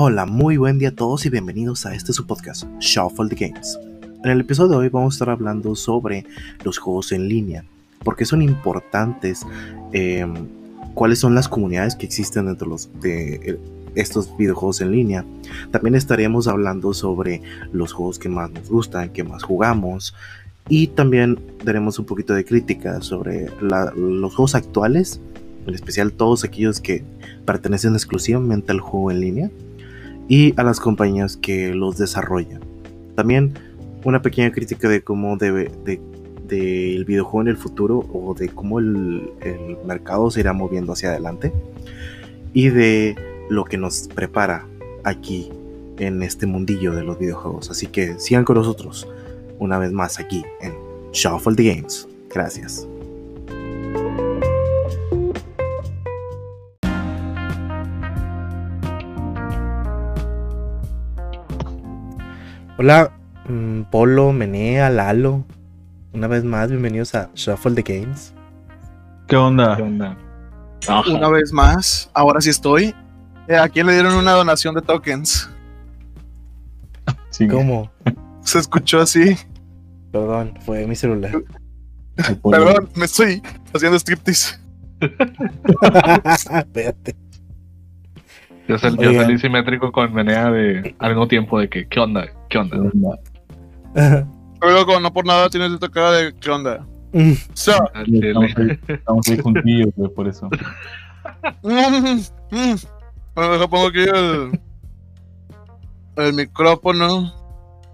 Hola, muy buen día a todos y bienvenidos a este su podcast, Shuffle the Games. En el episodio de hoy vamos a estar hablando sobre los juegos en línea, porque son importantes, eh, cuáles son las comunidades que existen dentro de eh, estos videojuegos en línea. También estaremos hablando sobre los juegos que más nos gustan, que más jugamos, y también daremos un poquito de crítica sobre los juegos actuales, en especial todos aquellos que pertenecen exclusivamente al juego en línea y a las compañías que los desarrollan. También una pequeña crítica de cómo debe de, de el videojuego en el futuro o de cómo el, el, mercado se irá moviendo hacia adelante y de lo que nos prepara aquí en este mundillo de los videojuegos. Así que sigan con nosotros una vez más aquí en Shuffle the Games. Gracias. Hola, mm, Polo, Menea, Lalo. Una vez más, bienvenidos a Shuffle the Games. ¿Qué onda? ¿Qué onda? Ajá. Una vez más, ahora sí estoy. Eh, ¿A quién le dieron una donación de tokens? Sí. ¿Cómo? Se escuchó así. Perdón, fue mi celular. Perdón, me estoy haciendo striptease. Espérate. Yo, sal, yo salí simétrico con Menea de al mismo tiempo de que, ¿qué onda? ¿Qué onda? Pero loco, no por nada tienes esta cara de ¿qué onda? Mm. So, Sí, estamos ahí, estamos ahí juntillos, güey, por eso. mm, mm. Bueno, deja pongo aquí el, el micrófono.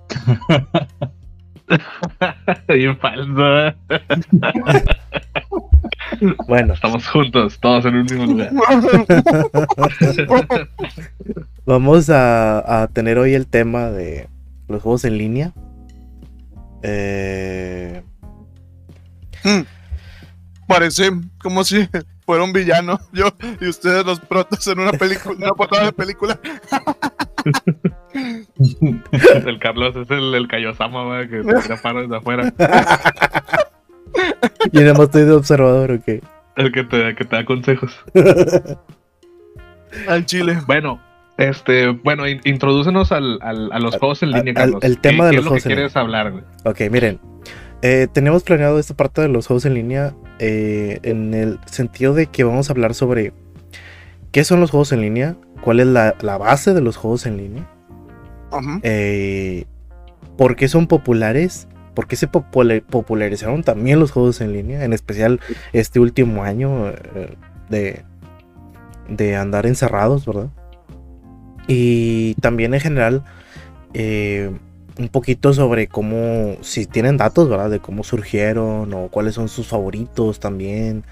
Bien falso. Bueno, Estamos juntos, todos en un mismo lugar. vamos a, a tener hoy el tema de los juegos en línea. Eh, Mm. Parece como si fuera un villano. Yo y ustedes los protas en una película, una portada de película. El Carlos es el, el Kaiosama, güey, que te tira paros desde afuera. y nada más estoy de observador, ok. El que te, que te da consejos. Al chile. Bueno, este, bueno, in- introdúcenos al, al- a los juegos en línea, al- Carlos. el tema ¿Qué- de qué los es lo juegos que en quieres hablar, güey? Ok, miren. eh, tenemos planeado esta parte de los juegos en línea eh, en el sentido de que vamos a hablar sobre qué son los juegos en línea, cuál es la, la base de los juegos en línea, eh, por qué son populares, por qué se popula- popularizaron también los juegos en línea, en especial este último año eh, de, de andar encerrados, ¿verdad? Y también en general eh, un poquito sobre cómo, si tienen datos, ¿verdad? De cómo surgieron o cuáles son sus favoritos también.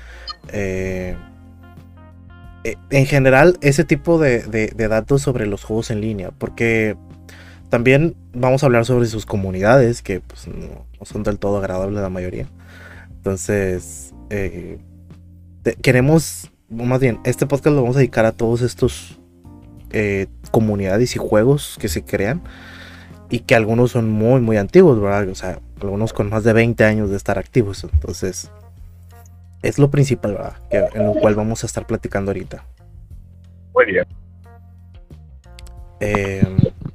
eh, en general, ese tipo de- de datos sobre los juegos en línea, porque también vamos a hablar sobre sus comunidades, que pues no, no son del todo agradables la mayoría. Entonces, eh, te- queremos, más bien, este podcast lo vamos a dedicar a todos estos eh, comunidades y juegos que se crean y que algunos son muy, muy antiguos, ¿verdad? O sea, algunos con más de 20 años de estar activos. Entonces, es lo principal, ¿verdad? Que, en lo cual vamos a estar platicando ahorita. Muy bien. Eh,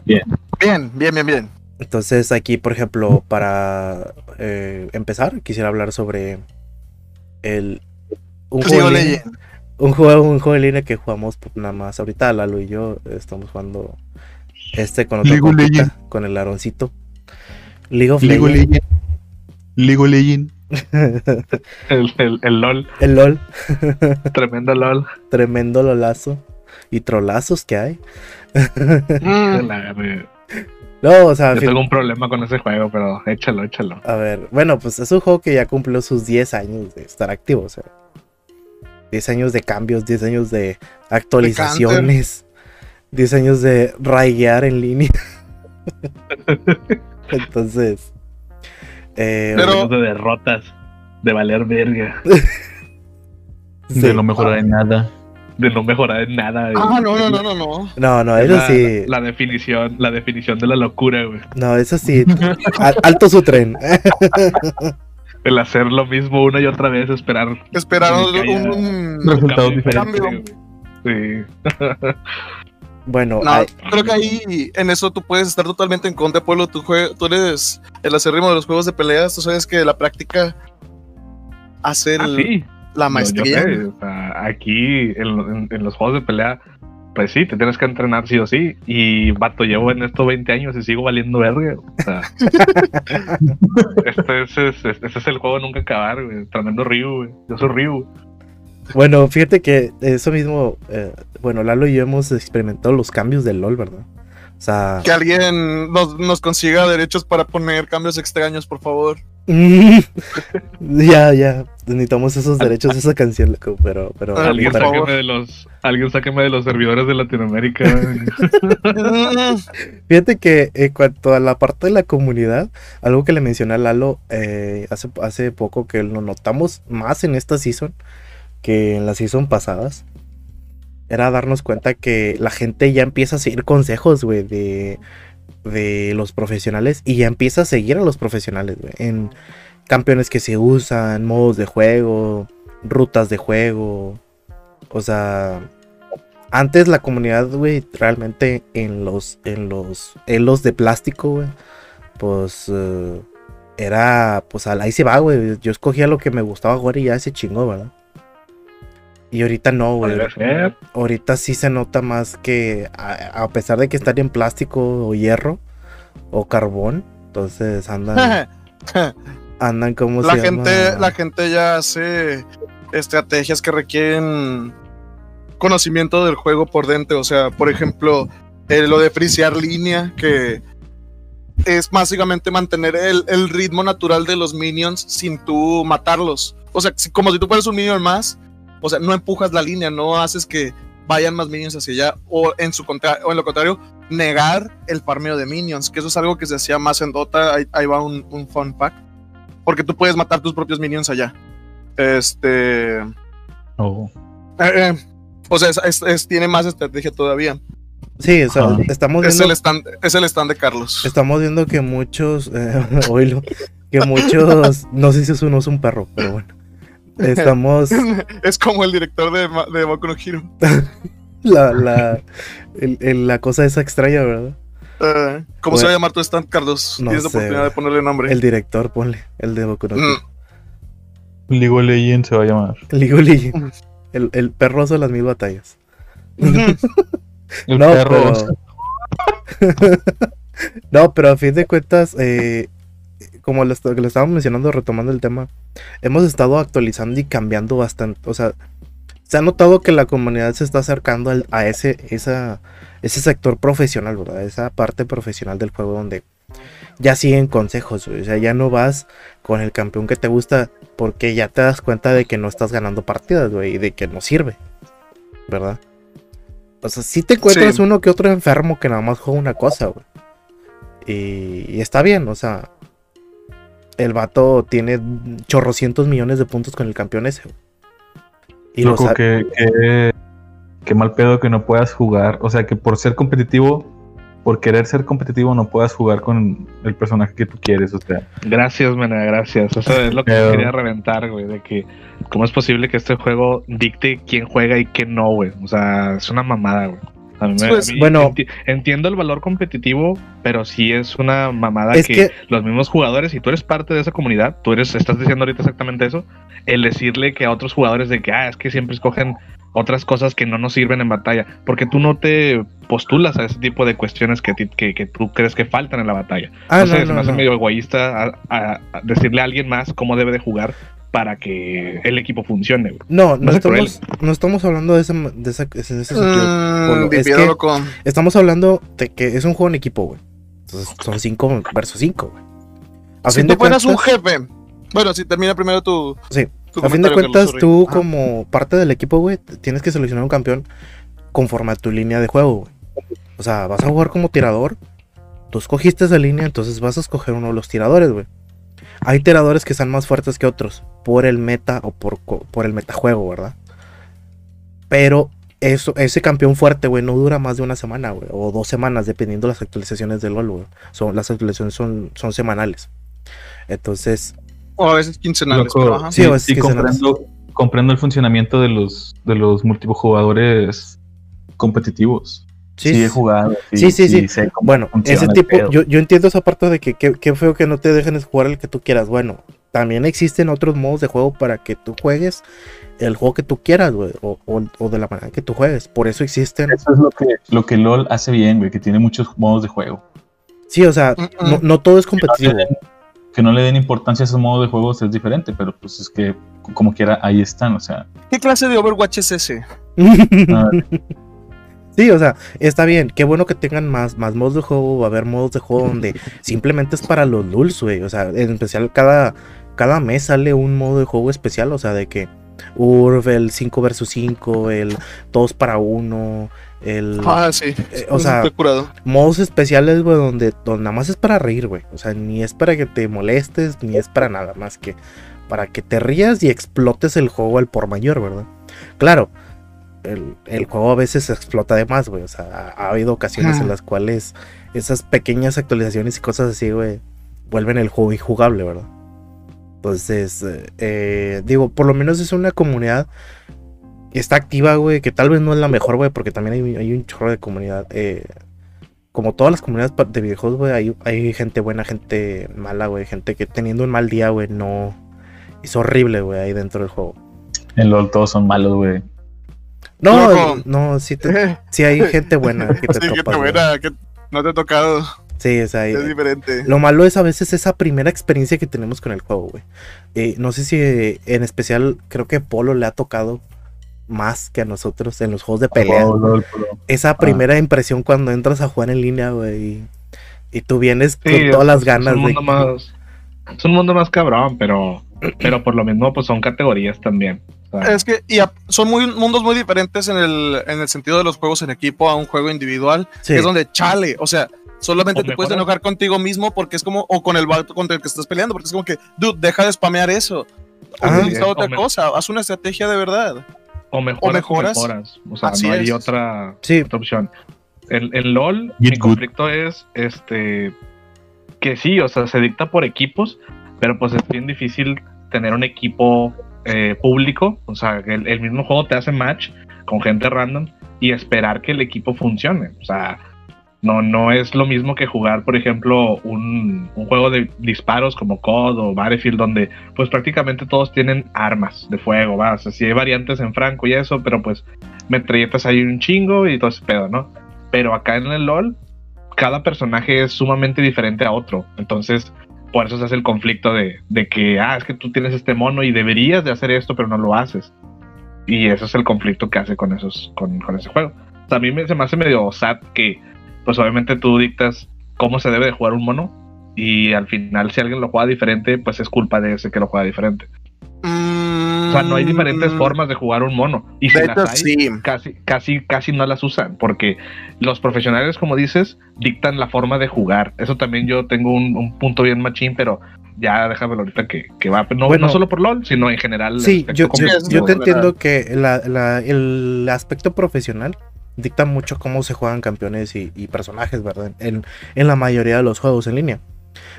Bien, bien, bien, bien. entonces, aquí, por ejemplo, para eh, empezar, quisiera hablar sobre el. Un juego, en línea, un juego, un juego en línea que jugamos pues, nada más ahorita, Lalo y yo estamos jugando este con otro compita, con el Aroncito. League of League. Legends. League of Legends. El, el, el LOL, el LOL. tremendo LOL. Tremendo lolazo. Y trolazos que hay. Mm. No, o sea, Yo fin- tengo un problema con ese juego, pero échalo, échalo. a ver, bueno, pues es un juego que ya cumplió sus 10 años de estar activo, o sea. 10 años de cambios, 10 años de actualizaciones, 10 años de raiguear en línea. Entonces, eh, Pero- de derrotas, de valer verga, sí. De no mejorar en nada. De no mejorar en nada. güey. Ah, no, no, no, no, no. No, no, Es eso la, sí. la definición, la definición de la locura, güey. No, eso sí. Al- alto su tren. El hacer lo mismo una y otra vez, esperar haya un, un Resultados cambio diferentes. cambio. Sí. Bueno, No, hay- creo que ahí en eso tú puedes estar totalmente en contra, Pueblo. Tú, tú eres el acérrimo de los juegos de peleas. Tú sabes que la práctica hace el- Ah, sí. La yo maestría. sé, o sea, aquí en, en- en los juegos de pelea, pues sí, te tienes que entrenar sí o sí. Y vato, llevo en esto 20 años y sigo valiendo verga. O sea, este, es, es- este es el juego de nunca acabar, güey. Tremendo Ryu, güey. Yo soy Ryu. bueno, fíjate que eso mismo, eh, bueno, Lalo y yo hemos experimentado los cambios del LOL, ¿verdad? O sea, Que alguien nos, nos consiga derechos para poner cambios extraños, por favor. ya, ya, necesitamos esos derechos de esa canción, loco, pero, pero, Ah, Alguien favor. sáqueme de los, alguien sáqueme de los servidores de Latinoamérica. Mm, Fíjate que en cuanto a la parte de la comunidad, algo que le mencioné a Lalo eh, hace, hace poco que lo notamos más en esta season que en las season pasadas, era darnos cuenta que la gente ya empieza a seguir consejos, güey, de, de los profesionales y ya empieza a seguir a los profesionales, güey, en campeones que se usan, modos de juego, rutas de juego, o sea, antes la comunidad, güey, realmente en los, en los hilos de plástico, güey, pues eh, era, pues ahí se va, güey. Yo escogía lo que me gustaba jugar y ya se chingó, ¿verdad? Y ahorita no, güey. Ahorita sí se nota más que, a, a pesar de que están en plástico o hierro o carbón, entonces andan, andan como la se gente, llama? la gente ya hace estrategias que requieren conocimiento del juego por dentro. O sea, por ejemplo, eh, lo de frisear línea, que es básicamente mantener el, el ritmo natural de los minions sin tú matarlos. O sea, si- como si tú fueras un minion más, o sea, no empujas la línea, no haces que vayan más minions hacia allá, o en, su contra o en lo contrario, negar el farmeo de minions, que eso es algo que se hacía más en Dota. Ahí, ahí va un, un fun fact porque tú puedes matar tus propios minions allá. Este. eh, Oh. eh, o sea, es- es- es- tiene más estrategia todavía. Sí, o sea, estamos Es viendo el, stand, es el stand de Carlos. Estamos viendo que muchos, eh, oílo, que muchos, no sé si eso no es un perro, pero bueno, estamos, es como el director de, Ma- de Boku no Hero. la, la, el- el- la cosa esa extraña, ¿verdad? Eh, ¿Cómo Bueno. se va a llamar tu stand, Carlos? No Tienes la oportunidad de ponerle nombre. El director, ponle, el de Boku no Hero. Mm, League of Legends se va a llamar. League of Legends. el, el perro hace las mil batallas. El No, perro. pero... no, pero a fin de cuentas, eh, como lo, est- que lo estábamos mencionando, retomando el tema, hemos estado actualizando y cambiando bastante. O sea, se ha notado que la comunidad se está acercando al- a ese, esa, ese sector profesional, ¿verdad? Esa parte profesional del juego donde ya siguen consejos. O sea, ya no vas con el campeón que te gusta porque ya te das cuenta de que no estás ganando partidas, güey, y de que no sirve, ¿verdad? O sea, sí te encuentras Sí. uno que otro enfermo que nada más juega una cosa, güey. Y, y está bien, o sea, el vato tiene chorrocientos millones de puntos con el campeón ese. Y lo Loco, sa- que, que, que mal pedo que no puedas jugar. O sea, que por ser competitivo, por querer ser competitivo, no puedas jugar con el personaje que tú quieres. O sea, Gracias, Mena, gracias. Eso es lo que Pero- quería reventar, güey, de que cómo es posible que este juego dicte quién juega y quién no, güey. O sea, es una mamada, güey. A mí me- Pues, a mí bueno. enti- entiendo el valor competitivo, pero sí es una mamada Es que, que- los mismos jugadores, si tú eres parte de esa comunidad, tú eres, estás diciendo ahorita exactamente eso, el decirle que a otros jugadores de que, ah, es que siempre escogen otras cosas que no nos sirven en batalla, porque tú no te postulas a ese tipo de cuestiones que, que, que tú crees que faltan en la batalla. Ah, no, no, me hace no. medio egoísta a, a- a decirle a alguien más cómo debe de jugar para que el equipo funcione. güey. No, no No es estamos, no estamos hablando de ese, de ese, de ese sentido. Mm, Polo. Es difiero que- con. Estamos hablando de que es un juego en equipo, güey. Entonces son 5 versus 5, güey. A Si fin tú de un jefe. Bueno, si termina primero tu. Sí, tu a fin de cuentas tú Ajá. como parte del equipo, güey, tienes que seleccionar un campeón conforme a tu línea de juego, güey. O sea, vas a jugar como tirador. Tú escogiste esa línea, entonces vas a escoger uno de los tiradores, güey. Hay tiradores que están más fuertes que otros por el meta o por, co- por el metajuego, ¿verdad? Pero eso, ese campeón fuerte, güey, no dura más de una semana, güey, o dos semanas, dependiendo de las actualizaciones de LoL, güey. Son, las actualizaciones son, son semanales. Entonces, O a veces quincenales. loco, pero ajá. Sí, comprendo, comprendo el funcionamiento de los, de los multijugadores competitivos. Sí, Sí, he jugado. Sí, sí, sí. sé cómo Bueno, ese tipo, yo, yo entiendo esa parte de que qué feo que no te dejen jugar el que tú quieras. Bueno, también existen otros modos de juego para que tú juegues el juego que tú quieras, güey, o, o- o de la manera que tú juegues. Por eso existen. Eso es lo que, lo que LOL hace bien, güey, que tiene muchos modos de juego. Sí, o sea, Mm, no, mm. no todo es competitivo. Que no le den importancia a esos modos de juegos es diferente, pero pues es que como quiera ahí están, o sea. ¿Qué clase de Overwatch es ese? Sí, o sea, está bien. Qué bueno que tengan más, más modos de juego. Va a haber modos de juego donde simplemente es para los lulz, güey. O sea, en especial cada, cada mes sale un modo de juego especial. O sea, de que URF, el 5 vs 5, el 2 para 1, el... Ah, sí. Eh, o sea, curado. modos especiales, güey, donde, donde nada más es para reír, güey. O sea, ni es para que te molestes, ni es para nada más que para que te rías y explotes el juego al por mayor, ¿verdad? Claro, el, el juego a veces explota de más, güey. O sea, ha, ha habido ocasiones Ah. en las cuales esas pequeñas actualizaciones y cosas así, güey, vuelven el juego injugable, ¿verdad? Entonces, eh, digo, por lo menos es una comunidad que está activa, güey, que tal vez no es la mejor, güey, porque también hay, hay un chorro de comunidad. eh, como todas las comunidades de videojuegos, güey, hay, hay gente buena, gente mala, güey, gente que teniendo un mal día, güey, no... Es horrible, güey, ahí dentro del juego. en LOL todos son malos, güey. No, Loco. no, sí, te- sí hay gente buena que te Sí, topas, te güey. buena, que no te ha tocado. Sí, o sea, hay- Es diferente. Lo malo es a veces esa primera experiencia que tenemos con el juego, güey. Eh, no sé si eh, en especial creo que Polo le ha tocado más que a nosotros en los juegos de pelea. LOL, LOL, LOL. Esa primera impresión cuando entras a jugar en línea, güey. Y, y tú vienes Sí, con todas las es- ganas es un de... mundo más es un mundo más cabrón pero pero por lo mismo pues son categorías también Es que y a- son muy, mundos muy diferentes en el, en el sentido de los juegos en equipo a un juego individual. Sí. Es donde chale, o sea, solamente O te puedes enojar contigo mismo porque es como, o con el vato contra el que estás peleando, porque es como que, dude, deja de spamear eso. Ah. Utiliza otra cosa, haz una estrategia de verdad. o mejoras o mejoras. mejoras o sea Así no hay otra, Sí, otra opción en, en LOL Get mi good. conflicto es este que sí o sea se dicta por equipos pero pues es bien difícil tener un equipo eh, público o sea el, mismo juego te hace match con gente random y esperar que el equipo funcione o sea no, no es lo mismo que jugar, por ejemplo, un, un juego de disparos como COD o Battlefield, donde pues prácticamente todos tienen armas de fuego, ¿va? O sea, sí hay variantes en Franco y eso, pero pues metralletas hay un chingo y todo ese pedo, ¿no? Pero acá en el LOL, cada personaje es sumamente diferente a otro. Entonces, por eso se hace el conflicto de, de que, ah, es que tú tienes este mono y deberías de hacer esto, pero no lo haces. Y eso es el conflicto que hace con esos, con, con ese juego. O a mí me, se me hace medio sad que, pues obviamente tú dictas cómo se debe de jugar un mono. Y al final, si alguien lo juega diferente, pues es culpa de ese que lo juega diferente. O sea, no hay diferentes formas de jugar un mono. Y si Mm. Las hay, sí. casi, casi, casi no las usan, porque los profesionales, como dices, dictan la forma de jugar. Eso también yo tengo un, un punto bien machín, pero ya déjamelo ahorita que, que va. No, Bueno. no solo por LOL, sino en general. sí, yo, yo, competitivo. yo te entiendo que la- la- el aspecto profesional dicta mucho cómo se juegan campeones y, y personajes, ¿verdad? En, en la mayoría de los juegos en línea.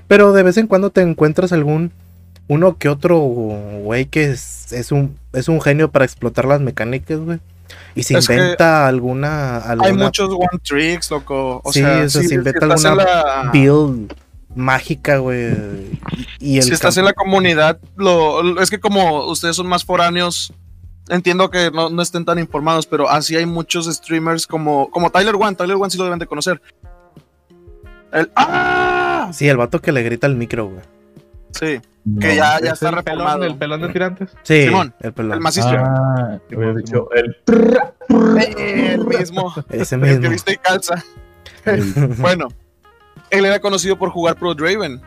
Pero de vez en cuando te encuentras algún uno que otro güey que es, es un es un genio para explotar las mecánicas, güey. Y se Es inventa alguna, Hay muchos one tricks, loco. O Sí, sea, si se inventa alguna la- build mágica, güey. Y el si estás en la comunidad, lo, lo- es que como ustedes son más foráneos, entiendo que no, no estén tan informados, pero así hay muchos streamers como, como Tyler One. Tyler One sí lo deben de conocer. El, ¡Ah! Sí, el vato que le grita al micro, güey. Sí, No. que ya, ya ¿Es está el reformado. pelón, el pelón de tirantes? Sí, Simón, el pelón. el macizo. Ah, dicho el, el mismo. Ese El que mismo. viste y calza. Bueno, él era conocido por jugar Pro Draven.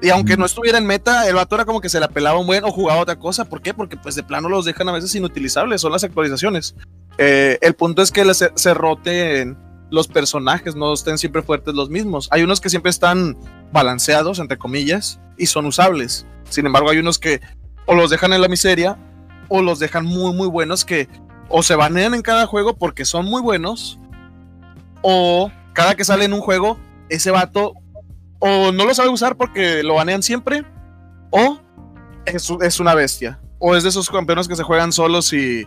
Y aunque no estuviera en meta, el vato era como que se la pelaba un buen o jugaba otra cosa. ¿Por qué? Porque pues de plano los dejan a veces inutilizables, son las actualizaciones. Eh, el punto es que les- se roten los personajes, no estén siempre fuertes los mismos. Hay unos que siempre están balanceados, entre comillas, y son usables. Sin embargo, hay unos que o los dejan en la miseria o los dejan muy, muy buenos que o se banean en cada juego porque son muy buenos o cada que sale en un juego, ese vato o no lo sabe usar porque lo banean siempre, o es, es una bestia, o es de esos campeones que se juegan solos y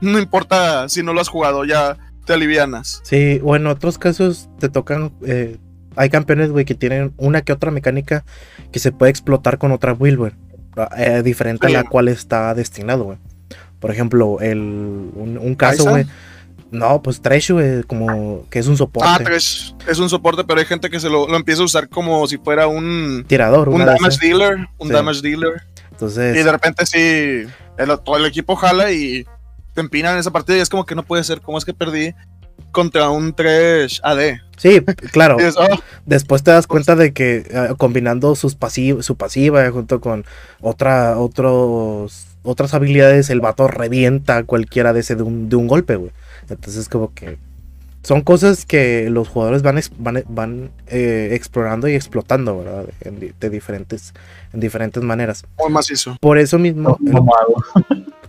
no importa si no lo has jugado, ya te alivianas. Sí, o en otros casos te tocan. eh, hay campeones, güey, que tienen una que otra mecánica que se puede explotar con otra build, güey. eh, diferente Sí. a la cual está destinado, güey. Por ejemplo, el, un, un caso, güey. No, pues Trash, güey, como que es un soporte. Ah, Trash es un soporte, pero hay gente que se lo, lo empieza a usar como si fuera un, tirador, un damage dealer. Un Sí. damage dealer. Entonces, Y de repente sí, el, todo el equipo jala y te empinan en esa partida y es como que no puede ser. ¿Cómo es que perdí contra un Trash AD? sí, claro. Es, oh, Después te das cuenta de que eh, combinando sus pasiv- su pasiva junto con otra, otros, otras habilidades, el vato revienta a cualquiera de ese de un, de un golpe, güey. Entonces como que son cosas que los jugadores van, van, van, eh, explorando y explotando, ¿verdad? En, de diferentes, en diferentes maneras. muy macizo. Por eso mismo, Mamado.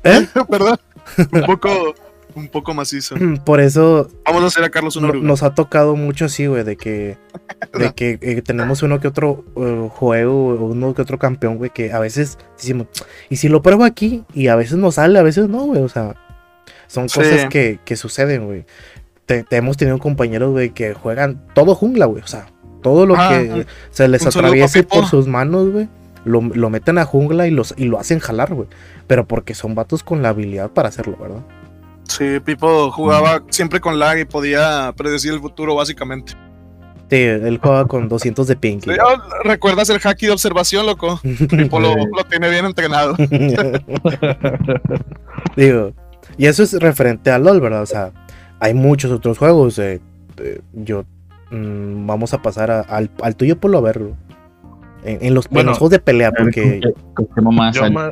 ¿eh? ¿Verdad? Un poco, un poco macizo. por eso Vamos a hacer a Carlos una no- oruga. nos ha tocado mucho así, güey, de que, de que eh, tenemos uno que otro eh, juego, uno que otro campeón, güey, que a veces decimos, y si lo pruebo aquí, y a veces nos sale, a veces no, güey, o sea, son Sí. cosas que, que suceden, güey. Te, te hemos tenido compañeros, güey, que juegan todo jungla, güey, o sea, todo lo Ah, que se les atraviese por sus manos, güey. Lo, lo meten a jungla y, los, y lo hacen jalar, güey. Pero porque son vatos con la habilidad para hacerlo, ¿verdad? Sí, Pipo jugaba siempre con lag y podía predecir el futuro, básicamente. Sí, él juega con 200 de ping. Sí, oh, ¿Recuerdas el hacky de observación, loco? Pipo lo, tiene bien entrenado. Digo, y eso es referente a LOL, ¿verdad? O sea, hay muchos otros juegos. eh, eh, yo mm, vamos a pasar a- al, al tuyo por lo verlo. En, en los, en los juegos de pelea, porque ¿Con qué mamá Yo sale? ma-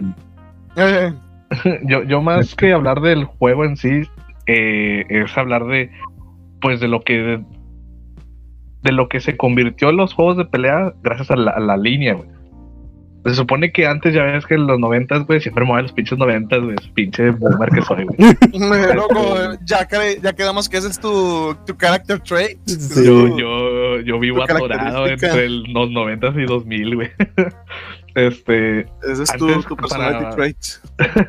Eh, yo, yo más que hablar del juego en sí, eh, es hablar de, pues, de lo que, de, lo que se convirtió en los juegos de pelea gracias a la, a la línea, güey. Se supone que antes ya ves que en los noventas, güey, siempre mueven los pinches noventas, güey, pinche boomer que soy, güey. eh, loco, eh, ya, quedamos que ese es tu, tu character trait. Sí. Yo, yo, yo vivo atorado entre el- los noventas y dos mil, güey. Este, Ese es tu, Antes, tu para- personality trait.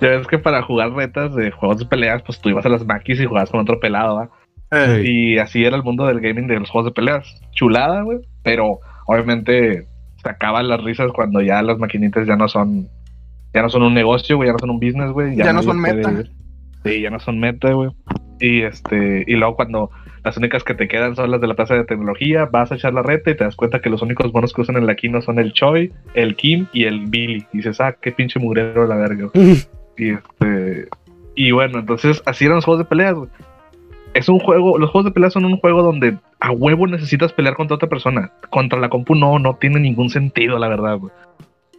ya ves que para jugar retas de juegos de peleas, pues tú ibas a las maquis y jugabas con otro pelado, ¿va? Y así era el mundo del gaming de los juegos de peleas. Chulada, güey. Pero obviamente se acaban las risas cuando ya las maquinitas ya no son. Ya no son un negocio, güey. Ya no son un business, güey. Ya no son puede- meta. Sí, ya no son meta, güey. Y este. Y luego cuando las únicas que te quedan son las de la plaza de tecnología, vas a echar la reta y te das cuenta que los únicos monos que usan en la Kino son el Choi, el Kim y el Billy. Y dices, ah, qué pinche mugrero la verga. Y este. Y bueno, entonces así eran los juegos de peleas, güey. Es un juego, los juegos de peleas son un juego donde a huevo necesitas pelear contra otra persona. Contra la compu no, no tiene ningún sentido, la verdad, güey.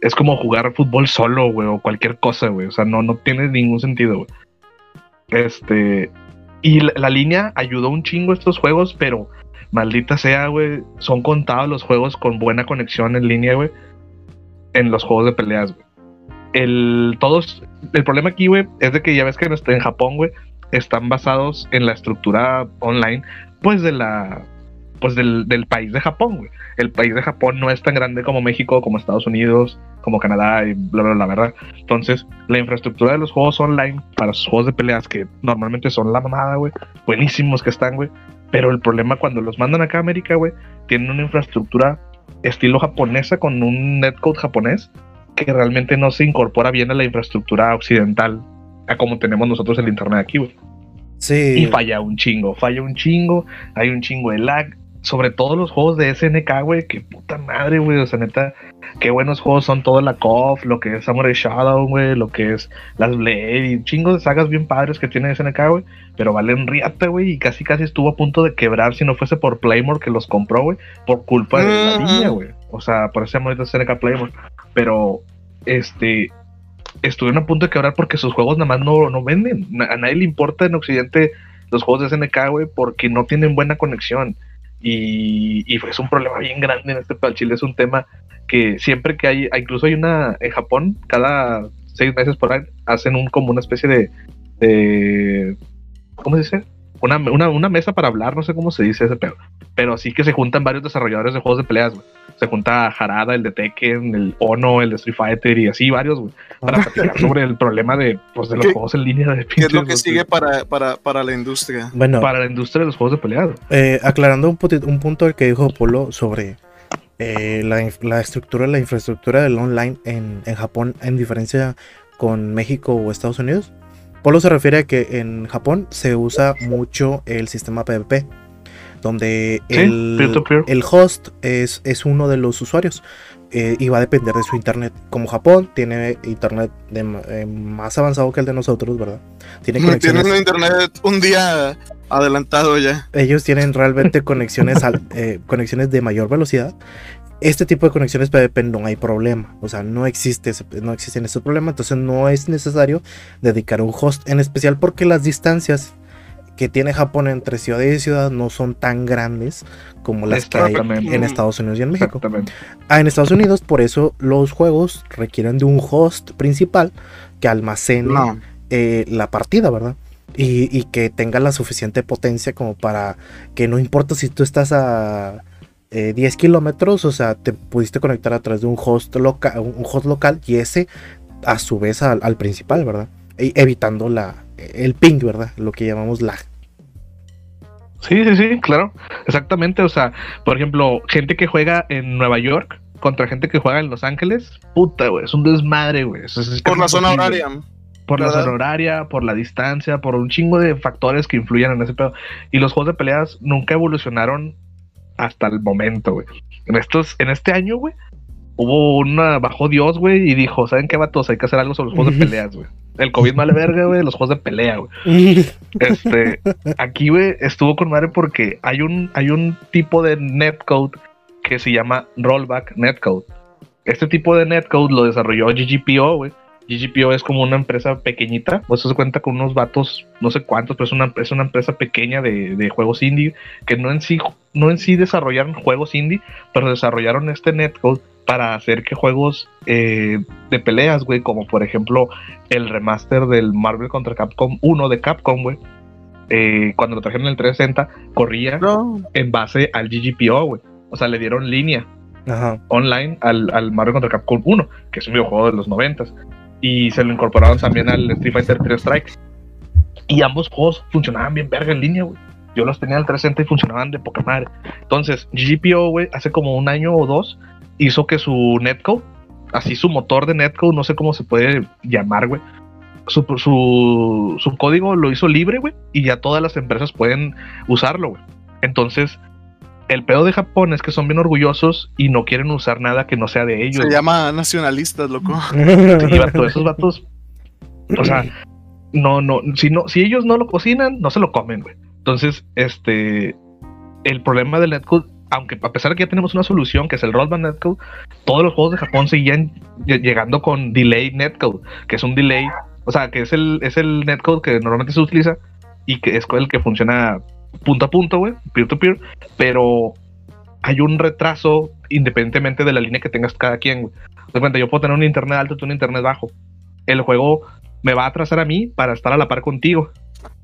Es como jugar fútbol solo, güey, o cualquier cosa, güey. O sea, no, no tiene ningún sentido, güey. Este. Y la, línea ayudó un chingo estos juegos, pero maldita sea, güey. Son contados los juegos con buena conexión en línea, güey. En los juegos de peleas, güey. El, todos, el problema aquí, güey, es de que ya ves que en, este- en Japón, güey, están basados en la estructura online, pues de la, pues del, del país de Japón, güey. El país de Japón no es tan grande como México, como Estados Unidos, como Canadá y bla, bla, bla, ¿verdad? Entonces, la infraestructura de los juegos online para sus juegos de peleas, que normalmente son la mamada, güey, buenísimos que están, güey. Pero el problema cuando los mandan acá a América, güey, tienen una infraestructura estilo japonesa con un netcode japonés que realmente no se incorpora bien a la infraestructura occidental, a como tenemos nosotros el internet aquí, güey. Sí. Y falla un chingo, falla un chingo, hay un chingo de lag. Sobre todo los juegos de SNK, güey, que puta madre, güey. O sea, neta, qué buenos juegos son todo la KOF, lo que es Samurai Shadow, güey, lo que es las Blade y chingos de sagas bien padres que tiene SNK, güey. Pero valen riata, güey, y casi casi estuvo a punto de quebrar si no fuese por Playmore que los compró, güey, por culpa de la línea, güey. O sea, por ese de SNK Playmore. Pero, este, estuvieron a punto de quebrar porque sus juegos nada más no, no venden. A nadie le importa en Occidente los juegos de SNK, güey, porque no tienen buena conexión. Y, y es un problema bien grande en este para Chile. Es un tema que siempre que hay, incluso hay una en Japón, cada seis meses por ahí, hacen un como una especie de ¿cómo se dice? Una, una, una mesa para hablar, no sé cómo se dice ese pedo. Pero sí que se juntan varios desarrolladores de juegos de peleas, güey. Se junta Harada, el de Tekken, el Ono, el de Street Fighter y así varios, güey. Para platicar sobre el problema de, pues, de los ¿Qué- juegos en línea de ¿Qué es lo que sigue para, para, para la industria? Bueno, Para la industria de los juegos de peleas. eh, aclarando un, un punto del que dijo Polo sobre eh, la, la estructura, la infraestructura del online en, en Japón, en diferencia con México o Estados Unidos. Polo se refiere a que en Japón se usa mucho el sistema PvP, donde Sí, el, el host es, es uno de los usuarios eh, y va a depender de su internet. Como Japón tiene internet de eh, más avanzado que el de nosotros, ¿verdad? Tiene conexiones Tienen internet un día adelantado ya. ellos tienen realmente conexiones, al- eh, conexiones de mayor velocidad. Este tipo de conexiones PvP no hay problema, o sea, no existe, ese- no existen esos problemas, entonces no es necesario dedicar un host, en especial porque las distancias que tiene Japón entre ciudad y ciudad no son tan grandes como las que hay en Estados Unidos y en México. Ah, en Estados Unidos, por eso los juegos requieren de un host principal que almacene No. eh, la partida, ¿verdad? Y, y que tenga la suficiente potencia como para que no importa si tú estás a eh, 10 kilómetros, o sea, te pudiste conectar a través de un host, loca un host local y ese a su vez al, al principal, ¿verdad? E- evitando la, el ping, ¿verdad? Lo que llamamos lag. Sí, sí, sí, claro. Exactamente. O sea, por ejemplo, gente que juega en Nueva York contra gente que juega en Los Ángeles, puta, güey, es un desmadre, güey. Es Por la zona horaria. Por la zona horaria, por la distancia, por un chingo de factores que influyen en ese pedo. Y los juegos de peleas nunca evolucionaron hasta el momento, güey. En estos, en este año, güey, hubo una, bajó Dios, güey, y dijo, ¿saben qué, vatos? Hay que hacer algo sobre los juegos de peleas, güey. El COVID vale verga, güey, los juegos de pelea, güey. Este, aquí, güey, estuvo con madre porque hay un, hay un tipo de netcode que se llama Rollback Netcode. Este tipo de netcode lo desarrolló GGPO, güey. GGPO es como una empresa pequeñita, pues se cuenta con unos vatos, no sé cuántos, pero es una, es una empresa pequeña de, de juegos indie, que no en, sí, no en sí desarrollaron juegos indie, pero desarrollaron este netcode para hacer que juegos eh, de peleas, güey, como por ejemplo el remaster del Marvel contra Capcom 1 de Capcom, güey, eh, cuando lo trajeron en el 360, corría No. en base al GGPO, güey. O sea, le dieron línea Ajá. online al, al Mario contra Capcom 1, que es un videojuego de los 90 y se lo incorporaron también al Street Fighter 3 Strike. Y ambos juegos funcionaban bien verga en línea, güey. Yo los tenía al 360 y funcionaban de poca madre. Entonces, GGPO, güey, hace como un año o dos, hizo que su netcode, así su motor de netcode, no sé cómo se puede llamar, güey. Su, su, su código lo hizo libre, güey, y ya todas las empresas pueden usarlo, güey. Entonces, el pedo de Japón es que son bien orgullosos y no quieren usar nada que no sea de ellos. Se llama nacionalistas, loco. Sí, vato, esos vatos. O sea, no, no, si no, si ellos no lo cocinan, no se lo comen, güey. Entonces, este, el problema del netcode, aunque a pesar de que ya tenemos una solución, que es el rollback netcode, todos los juegos de Japón seguían lle- llegando con delay netcode, que es un delay, o sea, que es el, es el netcode que normalmente se utiliza y que es el que funciona punto a punto, güey, peer to peer, pero hay un retraso independientemente de la línea que tengas cada quien, güey. De cuenta, yo puedo tener un internet alto tú un internet bajo. El juego me va a atrasar a mí para estar a la par contigo.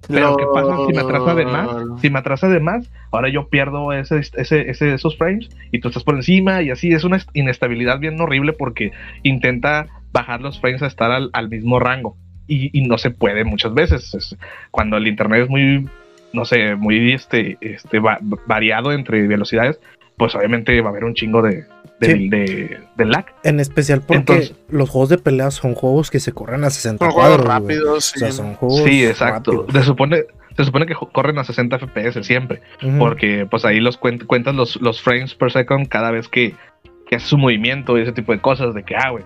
Pero ¿qué pasa si me atrasa de más? Si me atrasa de más, ahora yo pierdo ese, ese, ese- esos frames y tú estás por encima y así es una est- inestabilidad bien horrible porque intenta bajar los frames a estar al, al mismo rango y, y no se puede muchas veces. Es- cuando el internet es muy, no sé, muy este, este va- variado entre velocidades, pues obviamente va a haber un chingo de, de, Sí. de- de lag. En especial porque Entonces- los juegos de pelea son juegos que se corren a 60 Son juegos cuadros. rápidos. O sea, sí. son juegos Sí, exacto. rápidos. Se supone, se supone que corren a 60 FPS siempre. Porque pues ahí los cuen- cuentas los, los frames per second cada vez que, que hace su movimiento y ese tipo de cosas, de que, ah, güey,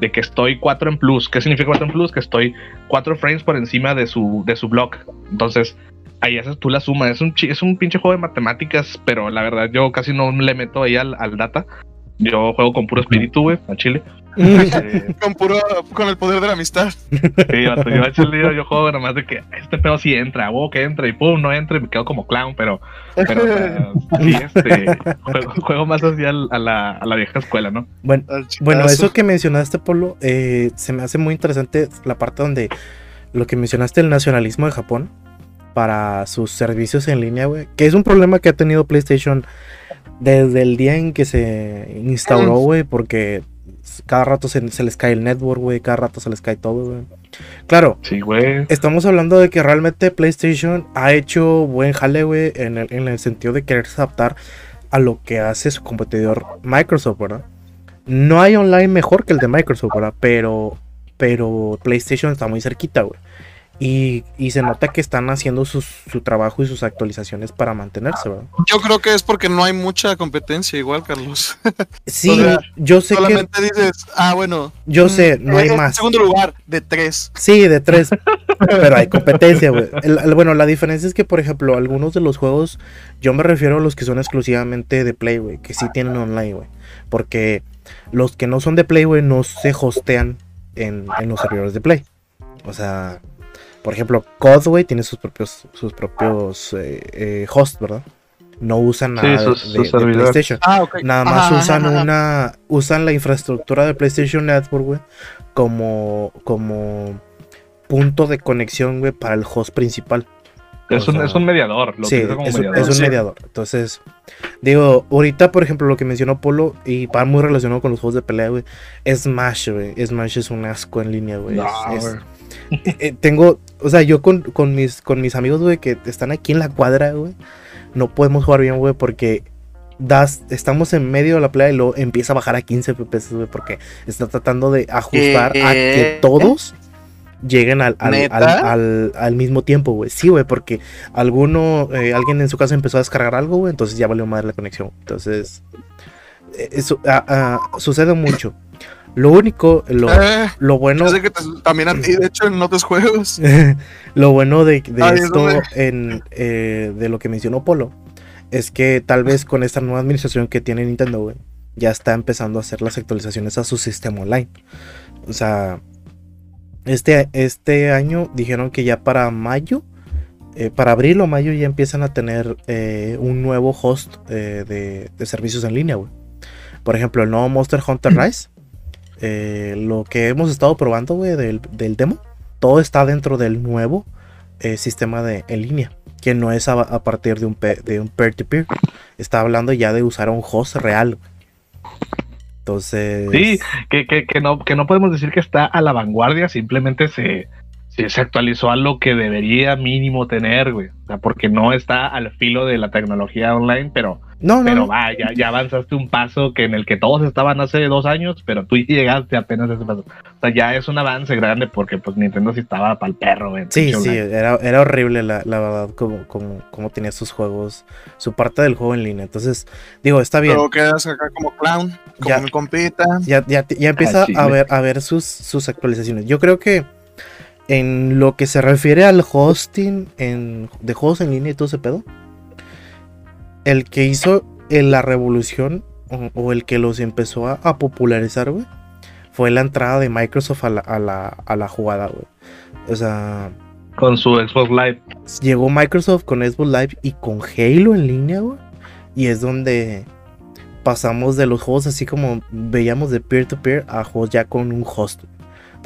de que estoy 4 en plus. ¿Qué significa 4 en plus? Que estoy 4 frames por encima de su, de su block. Entonces, ahí haces tú la suma. Es un, es un pinche juego de matemáticas, pero la verdad yo casi no le meto ahí al, al data. Yo juego con puro espíritu, güey, a Chile. Eh, Con puro, con el poder de la amistad. Sí, yo, a Chile, yo, yo juego nomás de que este pedo sí entra, wow, que entra y pum, no entra y me quedo como clown, pero, pero o sea, sí, este, juego, juego más así al- a, la, a la vieja escuela, ¿no? Bueno, Bueno, eso que mencionaste, Polo, eh, se me hace muy interesante la parte donde lo que mencionaste, el nacionalismo de Japón. Para sus servicios en línea, güey. Que es un problema que ha tenido PlayStation desde el día en que se instauró, güey, porque cada rato se, se les cae el network, güey, cada rato se les cae todo, güey. Claro, Sí, güey. estamos hablando de que realmente PlayStation ha hecho buen jale, güey, en el, en el sentido de quererse adaptar a lo que hace su competidor Microsoft, ¿verdad? No hay online mejor que el de Microsoft, ¿verdad? Pero, pero PlayStation está muy cerquita, güey. Y, y se nota que están haciendo sus- su trabajo y sus actualizaciones para mantenerse, ¿verdad? Yo creo que es porque no hay mucha competencia, igual, Carlos. Sí, O sea, yo sé que, Solamente dices, ah, bueno. yo mm, sé, no hay es el más. segundo lugar de tres. Sí, de tres. pero hay competencia, güey. Bueno, la diferencia es que, por ejemplo, algunos de los juegos, yo me refiero a los que son exclusivamente de Play, güey, que sí tienen online, güey. Porque los que no son de Play, güey, no se hostean en, en los servidores de Play. O sea, por ejemplo, COD, güey, tiene sus propios, sus propios eh, eh, hosts, ¿verdad? No usan Sí, nada de- sus- de, sus de servidores. PlayStation. Ah, ok. Nada más Ajá, usan ajá, ajá. una. Usan la infraestructura de PlayStation Network, güey. Como. como punto de conexión, güey, para el host principal. Es, o un, sea, es un mediador. Lo sí, como es, un- mediador. es un Sí. mediador. Entonces, digo, ahorita, por ejemplo, lo que mencionó Polo, y va muy relacionado con los juegos de pelea, güey. Smash, güey. Smash es un asco en línea, güey. No, Es- es- güey. eh, tengo, o sea, yo con, con mis, con mis amigos, güey, que están aquí en la cuadra, güey, no podemos jugar bien, güey, porque das, estamos en medio de la playa y luego empieza a bajar a 15 FPS, güey, porque está tratando de ajustar a que todos lleguen al, al- al- al mismo tiempo, güey. Sí, güey, porque alguno, eh, alguien en su casa empezó a descargar algo, güey, entonces ya valió madre la conexión. Entonces, eh, eso ah, ah, sucede mucho. Lo único, lo, Eh, lo bueno... yo sé que te- también a ti, de hecho, en otros juegos. lo bueno de, de Ay, esto, eh, de lo que mencionó Polo, es que tal vez con esta nueva administración que tiene Nintendo, güey, ya está empezando a hacer las actualizaciones a su sistema online. O sea, este, este año dijeron que ya para mayo, eh, para abril o mayo ya empiezan a tener eh, un nuevo host de, de servicios en línea, güey. Por ejemplo, el nuevo Monster Hunter Rise, eh, lo que hemos estado probando, güey, del, del demo, todo está dentro del nuevo eh, sistema de en línea, que no es a, partir de un, de un peer-to-peer. Está hablando ya de usar un host real. Entonces... Sí, que, que, no, que no podemos decir que está a la vanguardia, simplemente se, se, se actualizó a lo que debería mínimo tener, güey. O sea, porque no está al filo de la tecnología online, pero, No, no, pero no. va, ya, ya avanzaste un paso que en el que todos estaban hace dos años, pero tú llegaste apenas a ese paso. O sea, ya es un avance grande porque pues Nintendo sí estaba para el perro, güey. Sí, sí, era, era horrible la, la verdad como, como, como tenía sus juegos, su parte del juego en línea. Entonces, digo, está bien. Luego quedas acá como clown, como Ya. mi compita. Ya, ya, ya empieza Ah, sí, a ver, a ver sus, sus actualizaciones. Yo creo que en lo que se refiere al hosting en, de juegos en línea y todo ese pedo, el que hizo eh, la revolución o, o el que los empezó a, a popularizar, güey, fue la entrada de Microsoft a la, a la, a la jugada, güey. O sea, Con su Xbox Live. llegó Microsoft con Xbox Live y con Halo en línea, güey. Y es donde pasamos de los juegos así como veíamos de peer-to-peer a juegos ya con un host.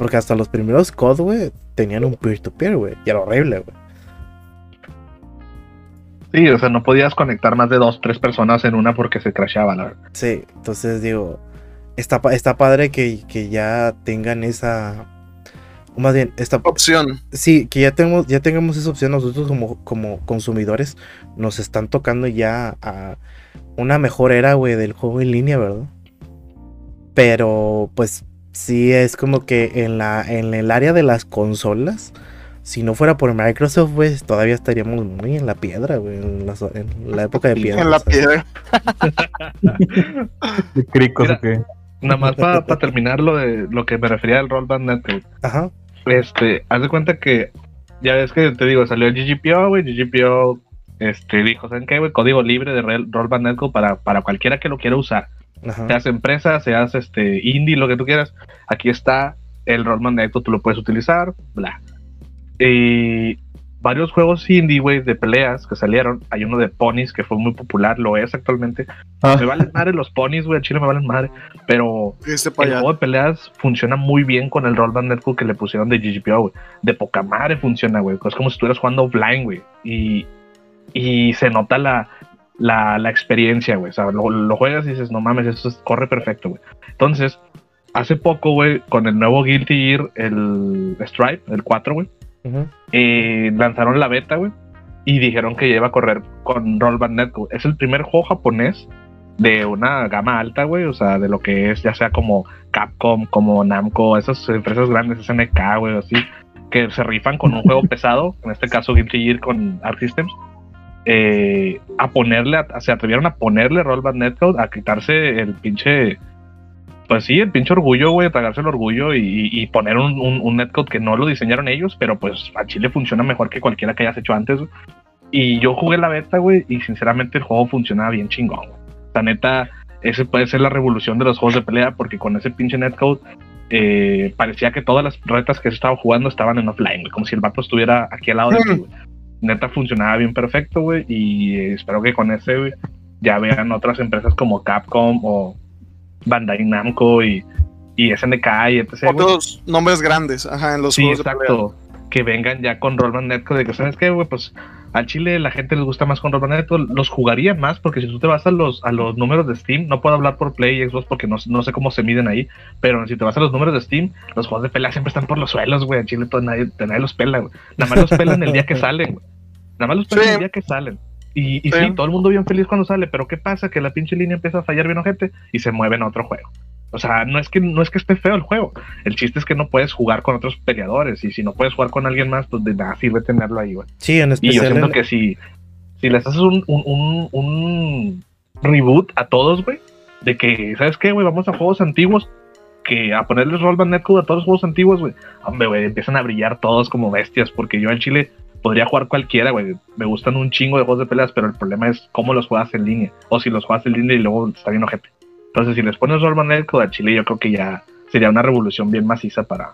Porque hasta los primeros COD, güey, tenían un peer-to-peer, güey. Y era horrible, güey. Sí, o sea, no podías conectar más de dos, tres personas en una porque se crashaba, la verdad. Sí, entonces digo, está, está padre que, que ya tengan esa... o Más bien, está, Opción. Sí, que ya tenemos, ya tengamos esa opción nosotros como, como consumidores. Nos están tocando ya a una mejor era, güey, del juego en línea, ¿verdad? Pero, pues, sí es como que en la, en el área de las consolas, si no fuera por Microsoft, güey, todavía estaríamos muy en la piedra, güey, en la, en la época de piedra. En la piedra. Cricos Mira. o qué. Nada más para terminar lo de lo que me refería al Roll Band Network. Ajá. Este, haz de cuenta que ya ves que te digo, salió el GGPO, güey, GGPO este dijo, ¿saben qué, güey? Código libre de Roll Band Network para, para cualquiera que lo quiera usar. Ajá. Seas empresa, seas este indie, lo que tú quieras. Aquí está el Roll Band Network, tú lo puedes utilizar, bla. Y varios juegos indie, güey, de peleas que salieron. Hay uno de ponis que fue muy popular, lo es actualmente. Ah. Me valen madre los ponis, güey, a Chile me valen madre. Pero Este el juego de peleas funciona muy bien con el Roll Network que le pusieron de GGPO, güey. De poca madre funciona, güey. Es como si estuvieras jugando offline, güey. Y, y se nota la, la, la experiencia, güey. O sea, lo, lo juegas y dices, no mames, esto es- corre perfecto, güey. Entonces, hace poco, güey, con el nuevo Guilty Gear, el Stripe, el 4, güey, eh, lanzaron la beta, güey, y dijeron que ya iba a correr con Roll Band Network. Es el primer juego japonés de una gama alta, güey, o sea, de lo que es ya sea como Capcom, como Namco, esas empresas grandes, SNK, güey, así, que se rifan con un juego pesado, en este caso Guilty Gear con Arc Systems, eh, a ponerle, a- se atrevieron a ponerle Roll Band Netcode, a quitarse el pinche, pues sí, el pinche orgullo, güey, tragarse el orgullo y, y poner un, un, un netcode que no lo diseñaron ellos, pero pues a Chile funciona mejor que cualquiera que hayas hecho antes. Y yo jugué la beta, güey, y sinceramente el juego funcionaba bien chingón, güey. La neta, ese puede ser la revolución de los juegos de pelea, porque con ese pinche netcode eh, parecía que todas las retas que se estaban jugando estaban en offline, güey, como si el vato estuviera aquí al lado de ti, güey. Neta funcionaba bien perfecto, güey, y espero que con ese, güey, ya vean otras empresas como Capcom o Bandai Namco y, y SNK y etc. Otros nombres grandes, ajá, en los Sí, juegos de exacto. Que vengan ya con Rollman Netcode de que, ¿sabes qué, güey? Pues al Chile la gente les gusta más con Rollman Netcode, los jugarían más, porque si tú te vas a los, a los números de Steam, no puedo hablar por Play y Xbox porque no, no sé cómo se miden ahí, pero si te vas a los números de Steam, los juegos de pelea siempre están por los suelos, güey. Al Chile todo, nadie, nadie los pela, güey. Nada más los pelan el día que salen, güey. Nada más los pelan Sí. el día que salen. Y, y Sí. sí, todo el mundo bien feliz cuando sale, pero ¿qué pasa? Que la pinche línea empieza a fallar bien ojete y se mueven a otro juego. O sea, no es que no es que esté feo el juego. El chiste es que no puedes jugar con otros peleadores. Y si no puedes jugar con alguien más, pues de nada sirve tenerlo ahí, güey. Sí, en Y yo especial. siento en- que si, si les haces un, un, un, un reboot a todos, güey, de que, ¿sabes qué, güey? Vamos a juegos antiguos, que a ponerles Roll Band Netcode a todos los juegos antiguos, güey. Hombre, güey, empiezan a brillar todos como bestias, porque yo en Chile podría jugar cualquiera, güey. Me gustan un chingo de juegos de peleas, pero el problema es cómo los juegas en línea. O si los juegas en línea y luego está bien ojete. Entonces, si les pones Band Netcode a Chile, yo creo que ya sería una revolución bien maciza para,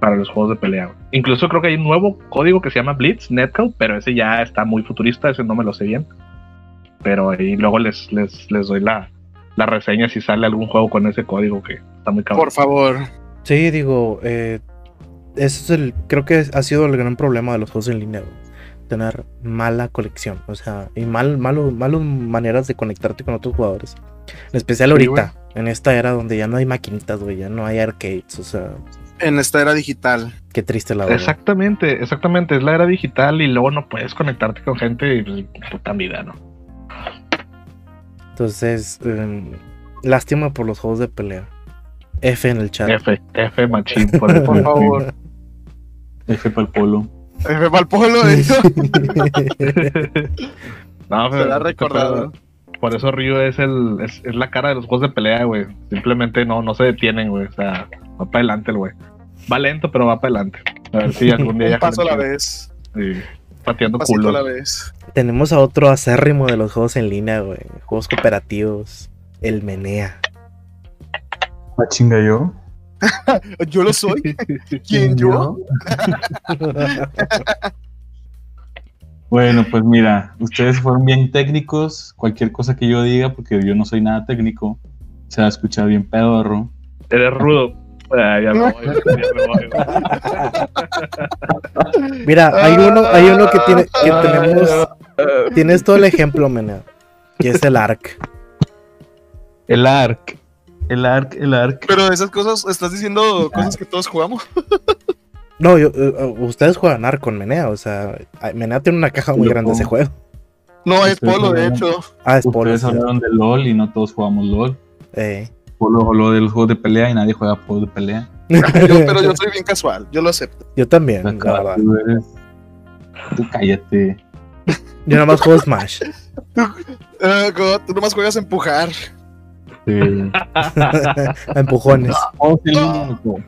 para los juegos de pelea. Incluso creo que hay un nuevo código que se llama Blitz Netcode, pero ese ya está muy futurista, ese no me lo sé bien. Pero ahí luego les, les, les doy la, la reseña si sale algún juego con ese código que está muy cabrón. Por favor. Sí, digo, eh, ese es el, creo que ha sido el gran problema de los juegos en línea, tener mala colección, o sea, y mal, malo, malas maneras de conectarte con otros jugadores. En especial Sí, ahorita, en esta era donde ya no hay maquinitas, güey, ya no hay arcades, o sea, En esta era digital. qué triste la verdad. Exactamente, exactamente, es la era digital y luego no puedes conectarte con gente y pues, puta vida, ¿no? Entonces, em, lástima por los juegos de pelea. F en el chat. F, F machín, por, Por favor. F para el polo. F para el pueblo, de hecho. No, pero- Será recordado. Por eso Ryu es el es, es la cara de los juegos de pelea, güey. Simplemente no, no se detienen, güey. O sea, va para adelante el güey. Va lento, pero va para adelante. A ver si algún día ya Un paso a la vez. Sí, pateando Un pasito a la vez. Tenemos a otro acérrimo de los juegos en línea, güey. Juegos cooperativos. El Menea. ¿La chinga yo? Yo lo soy. ¿Quién yo? Bueno, pues mira, ustedes fueron bien técnicos. Cualquier cosa que yo diga, porque yo no soy nada técnico, se va a escuchar bien pedorro. Eres rudo. Ah, ya me voy, ya me voy. Mira, hay uno, hay uno que tiene, que tenemos. Tienes todo el ejemplo, Menea. Que es el ARC. El ARC. El ARC, el ARC. Pero esas cosas, estás diciendo cosas que todos jugamos. No, yo, eh, ustedes juegan ARC con Menea, o sea, Menea tiene una caja muy Yo grande ese juego. juego. No, es polo, de hecho. Ah, es por Ustedes hablaron de LOL y no todos jugamos LOL. Eh. Polo habló de los juegos de pelea y nadie juega juegos de pelea. Yo- pero yo soy bien casual, yo lo acepto. Yo también, la verdad. tú eres- Tú cállate. Yo nada más juego Smash. Ah, God, tú nomás juegas a empujar. Sí. A empujones.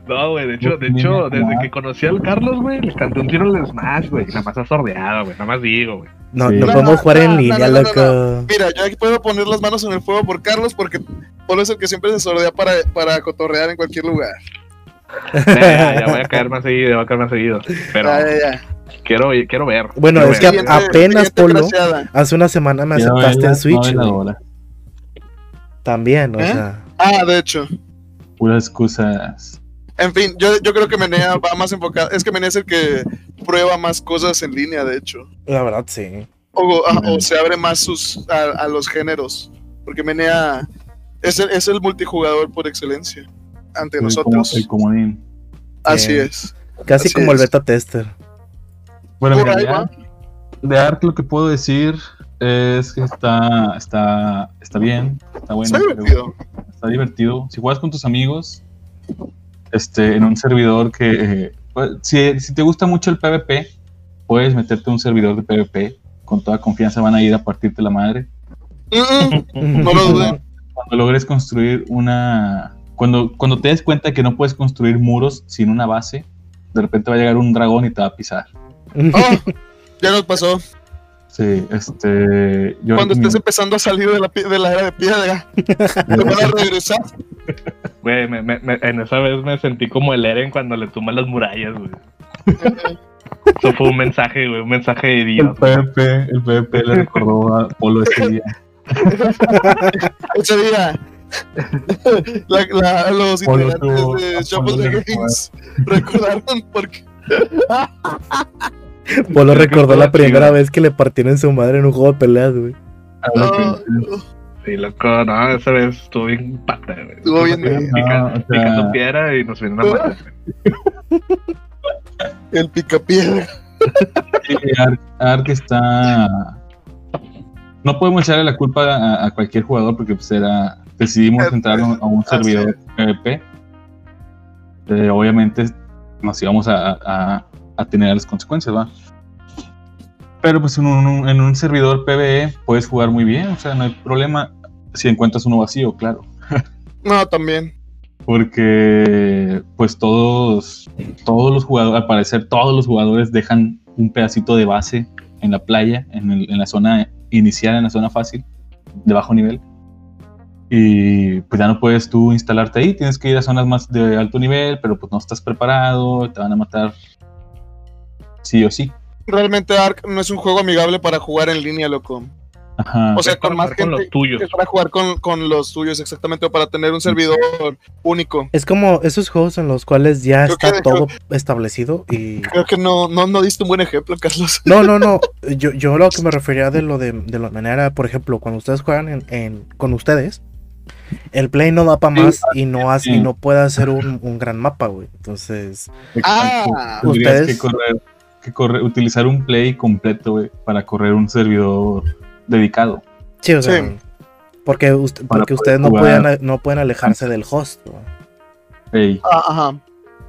No, güey, de hecho, de hecho, desde que conocí al Carlos, güey, le canté un tiro al Smash, güey. Nada más ha sordeado, güey. Nada más digo, güey. No, Sí. no No, podemos jugar en no, línea, no, no, no, loco. Mira, yo aquí puedo poner las manos en el fuego por Carlos porque Polo es el que siempre se sordea para, para cotorrear en cualquier lugar. Ya, ya, ya voy a caer más seguido, ya voy a caer más seguido. Pero, Ya, ya, ya. Quiero, quiero ver. Bueno, quiero es que ver. apenas, Polo. Hace una semana me aceptaste en Switch. También, o ¿Eh? sea. Ah, de hecho. Puras excusas. En fin, yo, yo creo que Menea va más enfocado. Es que Menea es el que prueba más cosas en línea, de hecho. La verdad, sí. O, ah, o se abre más sus, a, a los géneros. Porque Menea es el, es el multijugador por excelencia ante El, como, nosotros. el comodín. Así es. Casi Así como el beta tester. Bueno, mira, de. Ark, de Ark lo que puedo decir es que está, está, está bien, está bueno. Está divertido. Está divertido. Si juegas con tus amigos, este, en un servidor que, eh, pues, si, si te gusta mucho el PvP, puedes meterte a un servidor de PvP. Con toda confianza van a ir a partirte la madre. No lo. Cuando logres construir una... Cuando, cuando te des cuenta que no puedes construir muros sin una base, de repente va a llegar un dragón y te va a pisar. Oh, ya nos pasó. Sí, este... Yo Cuando estés empezando a salir de la, pi- de la era de piedra, te van a regresar. Güey, me- me- me- en esa vez me sentí como el Eren cuando le tumba las murallas, güey. Eso fue un mensaje, güey, un mensaje de El Dios. PvP, el PvP le recordó a Polo ese día. Ese día, la- la- los Polo integrantes tuvo- de Shuffle Games recordaron porque Polo recordó la primera vez que le partieron su madre en un juego de peleas, güey. Ah, Sí, loco, no, esa vez estuvo bien pata, güey. Estuvo bien Pica- pica- No, o sea- picando piedra y nos vienen a matar. el picapiedra. Sí, Ark, Ark está. No podemos echarle la culpa a, a cualquier jugador porque pues era. Decidimos Eh, entrar a un- a un así servidor PvP. Eh, obviamente nos íbamos a, a- a tener las consecuencias, ¿va? Pero pues en un, en un servidor PvE puedes jugar muy bien, o sea, no hay problema si encuentras uno vacío, claro. No, también. porque pues todos todos los jugadores al parecer todos los jugadores dejan un pedacito de base en la playa en, el- en la zona inicial en la zona fácil de bajo nivel y pues ya no puedes tú instalarte ahí tienes que ir a zonas más de alto nivel pero pues no estás preparado te van a matar sí o sí Realmente Ark no es un juego amigable para jugar en línea, loco. Ajá. O sea, con más con gente. los tuyos. Es para jugar con, con los tuyos, exactamente, o para tener un servidor único. Es como esos juegos en los cuales ya Creo está que- todo establecido y... Creo que no, no, no diste un buen ejemplo, Carlos. No, no, no. Yo, yo lo que me refería de lo de, de la manera, por ejemplo, cuando ustedes juegan en, en- con ustedes, el play no da para más y no hace, y no puede hacer un, un gran mapa, güey. Entonces, Ah, ustedes- que correr, que correr, utilizar un play completo güey, para correr un servidor dedicado. sí, o sea, Sí. porque, usted- porque ustedes no pueden, no pueden alejarse del host. güey. Ey, ah, ajá.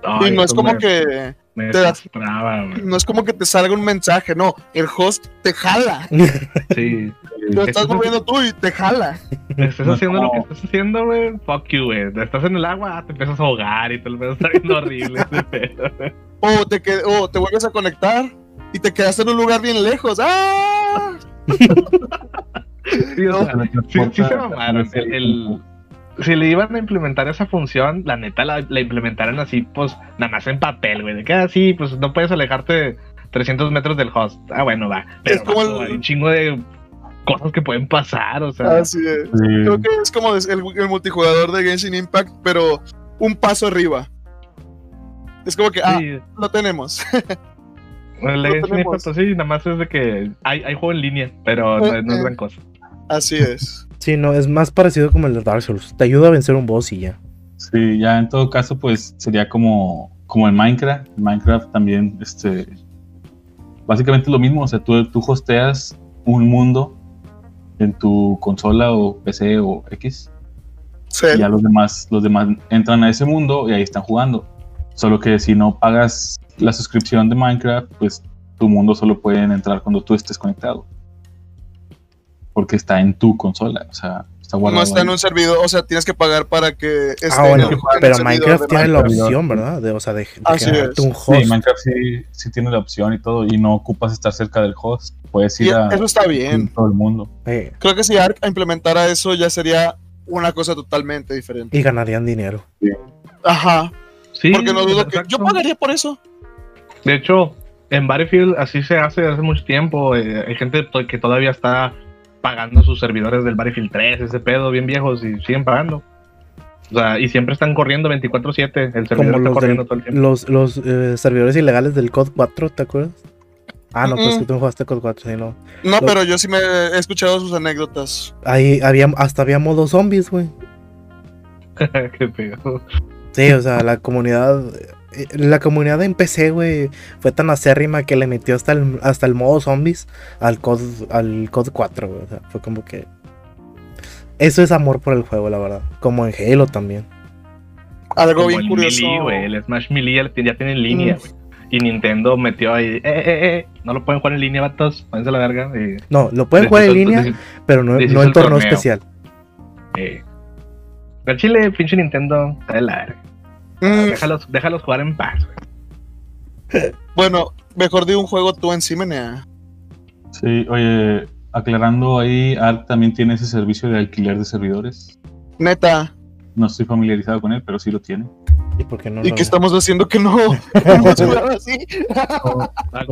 Ay, y no es como me- que Me te no es como que te salga un mensaje, no, el host te jala. Sí. Lo estás es- moviendo tú y te jala. Estás No, haciendo lo que estás haciendo, güey. Fuck you, güey. Estás en el agua, te empiezas a ahogar y te lo empiezas a viendo horrible. O te, que- o te vuelves a conectar y te quedaste en un lugar bien lejos. ¡Ah! Sí, o sea, sí, sí se Transporta- mamaron. El, el- si le iban a implementar esa función, la neta la, la implementaran así, pues, nada más en papel, güey. De que así, pues, no puedes alejarte 300 metros del host. Ah, bueno, va. Pero Es como vato, el- hay un chingo de cosas que pueden pasar, o sea. Así es. Sí. Creo que es como el, el multijugador de Genshin Impact, pero un paso arriba. Es como que, ah, sí. lo tenemos. Impact, pues, sí, nada más es de que hay, hay juego en línea, pero no, Eh, no es eh. gran cosa. Así es. Sí, no, es más parecido como el de Dark Souls. Te ayuda a vencer un boss y ya. Sí, ya en todo caso, pues sería como, como en Minecraft. En Minecraft también, este, básicamente lo mismo. O sea, tú, tú hosteas un mundo en tu consola o PC o X. Sí. Y ya los demás, los demás entran a ese mundo y ahí están jugando. Solo que si no pagas la suscripción de Minecraft, pues tu mundo solo pueden entrar cuando tú estés conectado. Porque está en tu consola, o sea, está guardado. No está en un servidor, o sea, tienes que pagar para que esté Ah, bueno, en el- pero Minecraft de tiene la opción, ¿verdad? De, o sea, de, de Así generarte es. un host. Sí, Minecraft sí, sí tiene la opción y todo, y no ocupas estar cerca del host. Puedes Y ir a eso está bien. todo el mundo. Eh, Creo que si Ark implementara eso ya sería una cosa totalmente diferente. y ganarían dinero. Ajá. Sí, Porque no dudo que yo pagaría por eso. De hecho, En Battlefield así se hace hace mucho tiempo. eh, hay gente que todavía está pagando sus servidores del Battlefield 3, ese pedo, bien viejos, y siguen pagando. O sea, y siempre están corriendo 24-7. El servidor Como está los, corriendo todo el tiempo. los, los eh, servidores ilegales del COD 4, ¿te acuerdas? Ah, no, pues que tú no jugaste COD 4, sí, no. No, Lo- pero yo sí me he escuchado sus anécdotas. Ahí había, hasta había modo zombies, güey. Qué pedo. Sí, o sea, la comunidad. eh, La comunidad en PC, güey, fue tan acérrima que le metió hasta el, hasta el modo zombies al COD, al COD 4, güey. O sea, fue como que. Eso es amor por el juego, la verdad. Como en Halo también. Algo Como bien el curioso. Melee, güey. El Smash Melee ya, ya tiene en línea, Mm. güey. Y Nintendo metió ahí, eh, eh, eh, no lo pueden jugar en línea, vatos, váyanse a la verga. Y No, lo pueden jugar en línea, pero no, no en el torneo especial. eh. Al Chile, pinche Nintendo, está de la verga. Mm, Déjalos, déjalos jugar en paz, güey. bueno, mejor de un juego tú encima, Nea. Sí, oye, aclarando ahí, ARC también tiene ese servicio de alquiler de servidores. Neta. No estoy familiarizado con él, pero sí lo tiene. ¿Y por qué no? ¿Y qué estamos haciendo que no? Así.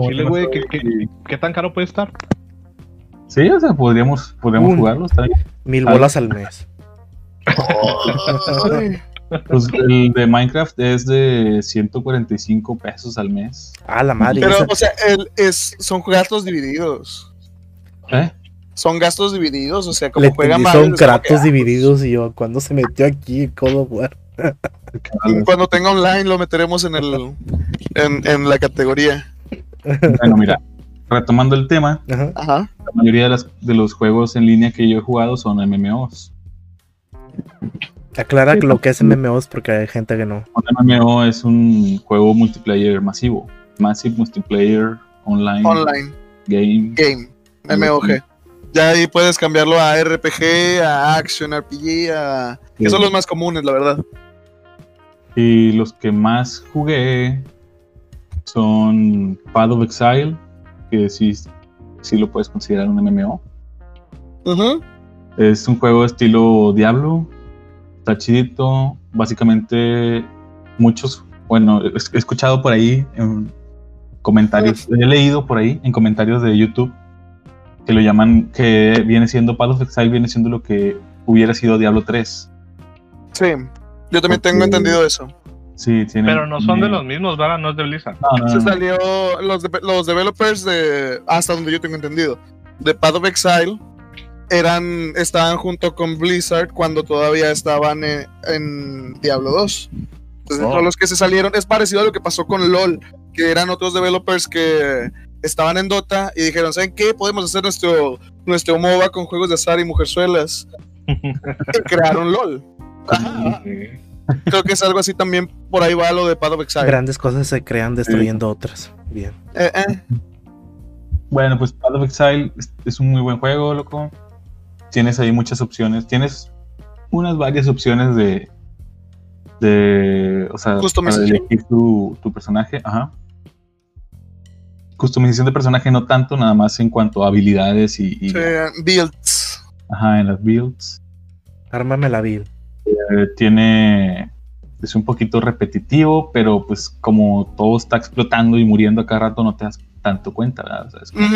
Chile, güey, ¿qué, estoy- qué, qué tan caro puede estar? Sí, o sea, podríamos, podríamos Un- jugarlo, está. Mil bolas al mes. Pues el de Minecraft es de 145 pesos al mes. Ah, la madre. Pero, esa- o sea, el, es, son gastos divididos. ¿Eh? Son gastos divididos, o sea, como le juegan entendí, Mario, son Kratos que, divididos y yo, cuando se metió aquí God of War? ah, Cuando tenga online lo meteremos en el en, en la categoría. Bueno, mira, retomando el tema, Ajá. Ajá. la mayoría de, las- de los juegos en línea que yo he jugado son MMOs. Aclara Sí, lo que es MMOs porque hay gente que no. Un MMO es un juego multiplayer masivo. Massive Multiplayer Online, Online Game. game, MOG. Ya ahí puedes cambiarlo a RPG, a Action RPG, a que son los más comunes, la verdad. Y los que más jugué son Path of Exile, que sí, sí lo puedes considerar un MMO. Ujú. Es un juego estilo Diablo. Está chidito. Básicamente, muchos. Bueno, he escuchado por ahí en comentarios. He leído por ahí en comentarios de YouTube que lo llaman. Que viene siendo Path of Exile, viene siendo lo que hubiera sido Diablo 3. Sí, yo también tengo entendido eso. Sí, tiene. Pero no son de los mismos, ¿verdad? No es de Blizzard. No, no, Se salió los, de- los developers de hasta donde yo tengo entendido de Path of Exile eran estaban junto con Blizzard cuando todavía estaban en, en Diablo 2. Entonces, Oh. todos los que se salieron es parecido a lo que pasó con LOL, que eran otros developers que estaban en Dota y dijeron, ¿saben qué? Podemos hacer nuestro nuestro MOBA con juegos de azar y mujerzuelas. y crearon LOL. Ajá. Creo que es algo así también por ahí va lo de Path of Exile. Grandes cosas se crean destruyendo otras. Bien. Eh, eh. Bueno, pues Path of Exile es, es un muy buen juego, loco. Tienes ahí muchas opciones. Tienes unas varias opciones de. de. O sea, para elegir tu, tu personaje. Ajá. Customización de personaje no tanto, nada más en cuanto a habilidades y, y- Sí, builds. ajá, en las builds. Ármame la vil. Eh, tiene. Es un poquito repetitivo, pero pues como todo está explotando y muriendo a cada rato, no te das tanto cuenta, ¿verdad? O sea, es como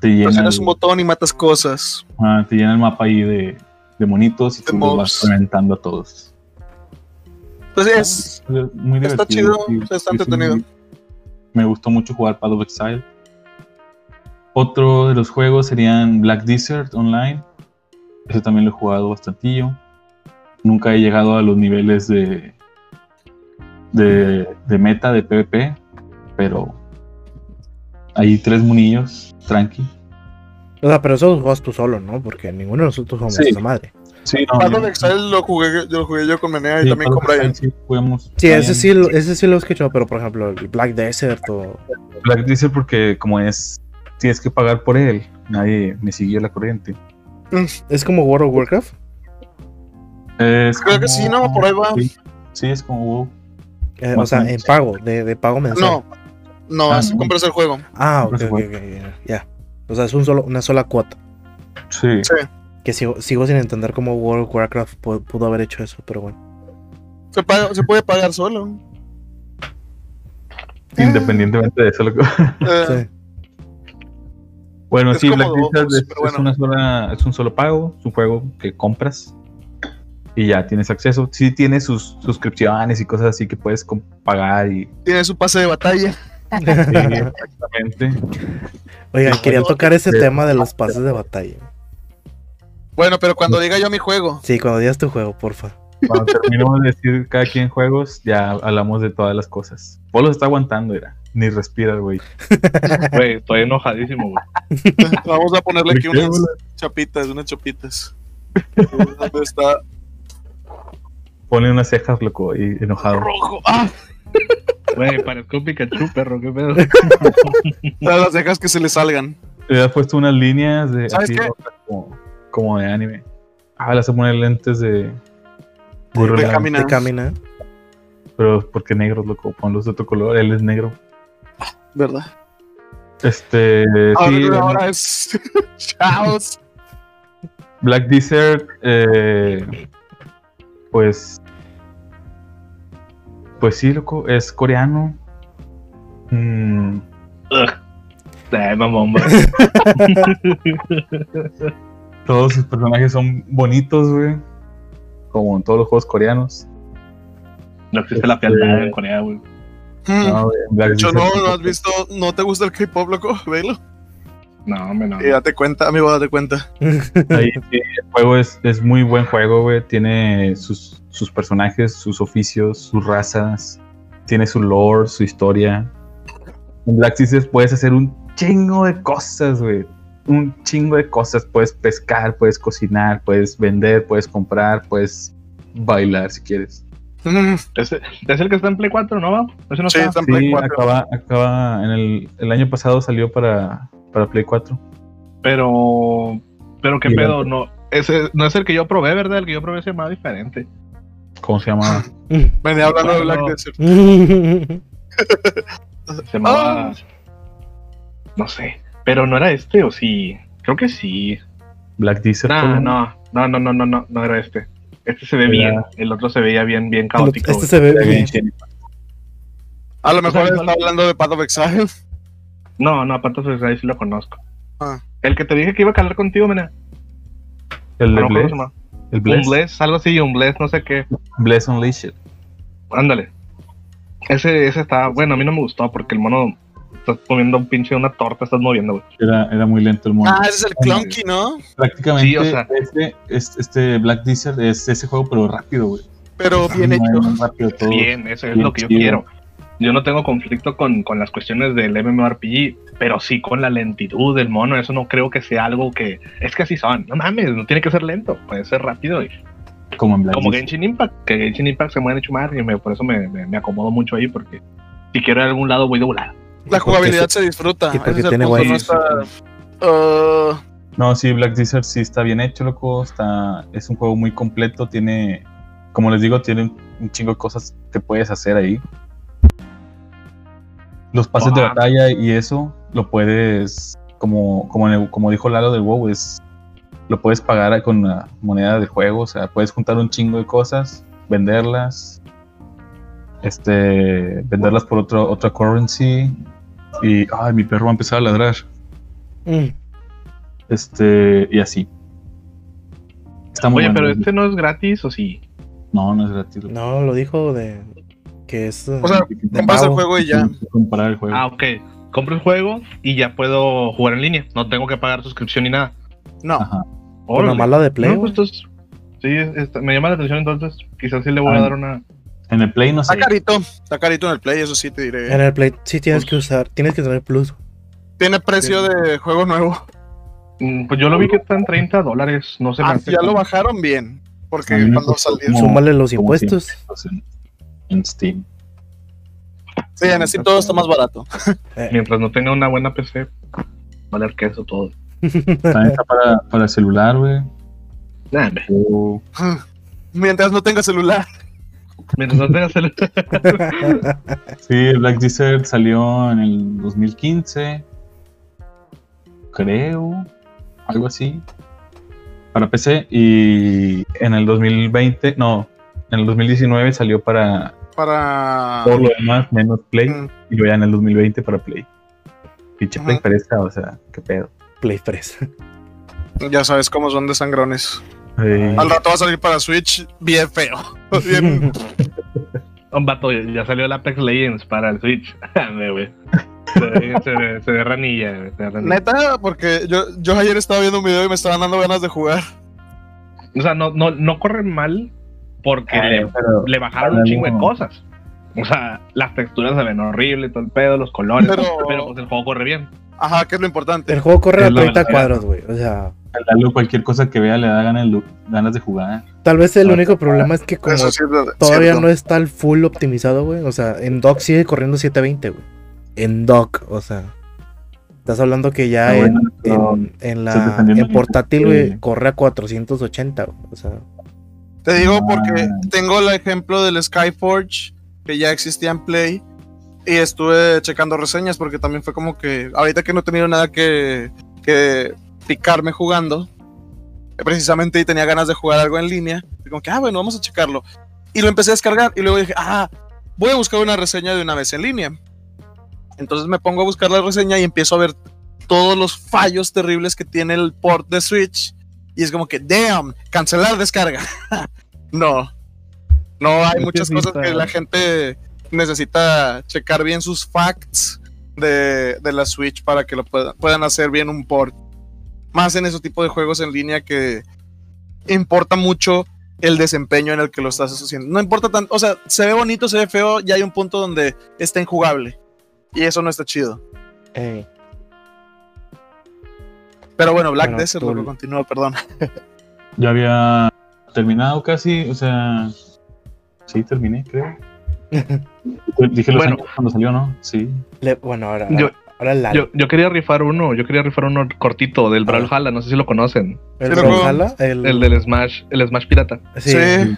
Presionas el- un botón y matas cosas. Ah, te llena el mapa ahí de, de monitos y De tú los vas reventando a todos. Pues es. Muy Está divertido. chido, está entretenido. sí. Me gustó mucho jugar Path of Exile. Otro de los juegos serían Black Desert Online. Ese también lo he jugado bastantillo. Nunca he llegado a los niveles de, de, de meta de PvP, pero hay tres monillos, tranqui. O sea, pero eso lo juegas tú solo, ¿no? Porque ninguno de nosotros jugamos Sí. esa madre. Sí, no, Path yo- of Exile lo jugué, yo lo jugué yo con Menea y sí, también con Brian. Sí jugamos Sí, ese sí, lo- ese sí lo he escuchado, pero por ejemplo, el Black Desert o. Black Diesel porque como es, tienes que pagar por él. Nadie me siguió la corriente. ¿Es como World of Warcraft? Es Creo que sí, no, por ahí va. Sí, sí, es como WoW. Eh, o sea, en pago, de, de pago mensual. No, no, Ah, compras el juego. Ah, ok, ok, ok, ya. O sea, es un solo, una sola cuota. Sí. Que sigo, sigo sin entender cómo World of Warcraft pu- pudo haber hecho eso, pero bueno. Se, paga- se puede pagar solo. Independientemente de eso, loco. Eh, Sí. Bueno, Es sí, Black Desert es, pero es bueno. una sola, es un solo pago, es un juego que compras y ya tienes acceso. Sí tiene sus suscripciones y cosas así que puedes pagar y Tiene su pase de batalla. exactamente. Oigan, querían tocar ese Sí. tema de los pases de batalla. Bueno, pero cuando diga yo mi juego. Sí, cuando digas tu juego, porfa. Cuando terminemos de decir cada quien juegos, ya hablamos de todas las cosas. Polo se está aguantando, era. Ni respira, güey. Güey, estoy enojadísimo, güey. Vamos a ponerle aquí ¿Por qué, unas chapitas, unas chapitas. ¿Dónde está? Pone unas cejas, loco, y enojado. Rojo. ¡Ah! Güey, parezco Pikachu, perro, qué pedo. Las cejas que se le salgan. Le has puesto unas líneas de ¿Sabes así, qué? como, como de anime. Ah, le a poner lentes de. De Lam, caminar. De camina. Pero porque negros, loco. Ponlos de otro color. Él es negro. ¿Verdad? Este. Ahora, sí, bueno, ahora es. Chaos. Black Desert. eh, pues. Pues sí, loco. Es coreano. Mm, Ay, mamón, güey. todos sus personajes son bonitos, güey. Como en todos los juegos coreanos. No existe la fealdad en Corea, güey. Hmm. No, güey, De hecho, no, no has visto, no te gusta el K-pop, loco, velo. No, hombre, no. Y date cuenta, amigo, date cuenta. Ahí sí, el juego es, es muy buen juego, güey. Tiene sus, sus personajes, sus oficios, sus razas. Tiene su lore, su historia. En Black Sisters puedes hacer un chingo de cosas, güey. Un chingo de cosas. Puedes pescar, puedes cocinar, puedes vender, puedes comprar, puedes bailar si quieres. ¿Ese- ¿Es el que está en Play 4, no va? Ese no Sí, está. está en Play Sí, 4. acaba, acaba en el, el año pasado salió para, para Play 4. Pero. Pero qué Y pedo, no. Ese no es el que yo probé, ¿verdad? El que yo probé se llamaba diferente. ¿Cómo se llama? Venía hablando de. Black Desert. Se llamaba. Ah. No sé. Pero no era este, o sí. Creo que sí. Black Desert. No, ¿cómo? no, no, no, no, no, no, no era este. Este se ve Era- bien. El otro se veía bien, bien caótico. Este se ve bien. bien A lo mejor O sea, está hablando de Path of Exile. No, no, aparte de ahí sí lo conozco. Ah. El que te dije que iba a calar contigo, mena. El de No, Un Bless. Algo así, un Bless, no sé qué. Bless Unleashed. Ándale. Ese, ese está, bueno, a mí no me gustó porque el mono estás comiendo un pinche una torta, estás moviendo, güey. Era, era muy lento el mono. Ah, ese es el Clunky, ¿no? Prácticamente Sí, o sea. este, es- este Black Desert es ese juego, pero rápido, güey. Pero bien hecho. rápido todo. Bien, eso es bien lo que yo chido. quiero. Yo no tengo conflicto con, con las cuestiones del MMORPG, pero sí con la lentitud del mono. Eso no creo que sea algo que. Es que así son. No mames, no tiene que ser lento, puede ser rápido. y- Como en Black como. Genshin Impact, que Genshin Impact se mueve chumar y me, por eso me, me, me acomodo mucho ahí, porque si quiero ir a algún lado voy de volada. La jugabilidad se disfruta. y porque tiene punto, guay. no está- No, sí, Black Desert sí está bien hecho, loco. Está, es un juego muy completo. Tiene, como les digo, tiene un, un chingo de cosas que puedes hacer ahí. Los pases de batalla y eso lo puedes, como, como, el- como dijo Lalo del WoW, es, lo puedes pagar con la moneda del juego. O sea, puedes juntar un chingo de cosas, venderlas, este, venderlas por otro, otra currency. Y, ay, mi perro va a empezar a ladrar. Mm. Este, y así. Está muy Oye, bueno. pero este no es gratis o sí. No, no es gratis. No, lo dijo de que es. O sea, compras el juego y ya. Comprar el juego. Ah, ok. Compro el juego y ya puedo jugar en línea. No tengo que pagar suscripción ni nada. No. Ajá. Con la de Play. No, pues entonces, sí, está- me llama la atención entonces. Quizás sí le voy Ah. a dar una. En el Play no sé. Está carito. Está carito en el Play, eso sí te diré. En el Play sí tienes Pues- que usar, tienes que tener plus. Tiene precio de juego nuevo. Mm, Pues yo lo vi que está en 30 dólares. No sé Ah, ya lo bajaron bien. Porque cuando como- Súmale los impuestos. En Steam. Sí, en Steam todo está más barato. Mientras no tenga una buena PC, valer queso todo. También está para, para celular, güey. O- Mientras no tenga celular. Mientras no tengas el. Sí, Black Desert salió en el 2015. Creo. Algo así. Para PC. Y en el 2020, no, en el 2019 salió para para. Todo lo demás, menos Play. Mm. Y luego ya en el 2020 para Play. Pinche Play fresa, o sea, qué pedo. Play Press. Ya sabes cómo son de sangrones. Al rato va a salir para Switch bien feo. Bien- Un vato, ya- salió el Apex Legends para el Switch. Güey. Se, ve- se, ve- se ve ranilla, güey, se ve ranilla. Neta, porque yo, yo ayer estaba viendo un video y me estaban dando ganas de jugar. O sea, no, no, no corre mal porque le, pero- le bajaron un chingo de cosas. O sea, las texturas se ven horribles, todo el pedo, los colores. Pero, Pero- pues el juego corre bien. Ajá, que es lo importante. El juego corre a Es la 30 verdad. cuadros, güey. O sea, Lalo cualquier cosa que vea le da ganas, de jugar. tal vez el Ah. único problema es que como Eso sí es verdad, todavía cierto. no está al full optimizado, güey. O sea, en dock sigue corriendo 720, güey. En dock, o sea. Estás hablando que ya Ah, en, en, la en portátil, güey, corre a 480, güey. O sea, Te digo porque Ah. tengo el ejemplo del Skyforge que ya existía en Play y estuve checando reseñas porque también fue como que ahorita que no he tenido nada que, que picarme jugando, precisamente y tenía ganas de jugar algo en línea, y como que, ah, bueno, vamos a checarlo. Y lo empecé a descargar y luego dije, ah, voy a buscar una reseña de una vez en línea. Entonces me pongo a buscar la reseña y empiezo a ver todos los fallos terribles que tiene el port de Switch. Y es como que, damn, cancelar descarga. no, no hay muchas cosas que la gente necesita checar bien sus facts de, de la Switch para que lo puedan, puedan hacer bien un port. Más en ese tipo de juegos en línea que importa mucho el desempeño en el que lo estás haciendo. No importa tanto, o sea, se ve bonito, se ve feo, ya hay un punto donde está injugable. Y eso no está chido. Pero bueno, Black Bueno, Desert, tú- lo que continúa, perdón. Ya había terminado casi, o sea, sí, terminé, creo. Dije los Bueno. años cuando salió, ¿no? Sí. le- bueno, ahora, Yo- ahora la, Yo, yo quería rifar uno, yo quería rifar uno cortito del A ver. Brawlhalla, no sé si lo conocen. el Sí. Brawlhalla, el, El del Smash, el Smash Pirata. sí, Sí.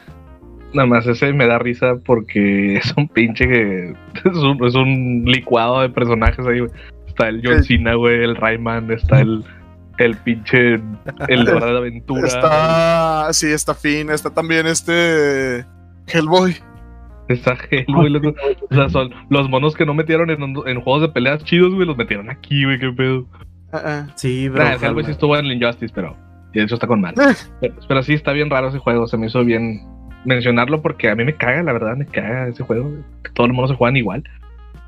Nada más ese me da risa porque es un pinche que es un, es un licuado de personajes ahí, güey. Está el John. Cena, güey, el Rayman, está el, el pinche el de Hora de Aventura. Está, sí, está Finn, está también este Hellboy. Está Hellboy, loco. O sea, son los monos que no metieron en, en juegos de peleas chidos, güey, los metieron aquí, güey, qué pedo. Ah, ah. sí, Nah, el Hellboy sí estuvo en el Injustice, pero y de hecho está con mal. Eh. Pero, pero sí está bien raro ese juego, se me hizo bien mencionarlo porque a mí me caga, la verdad, me caga ese juego. todos los monos se juegan igual.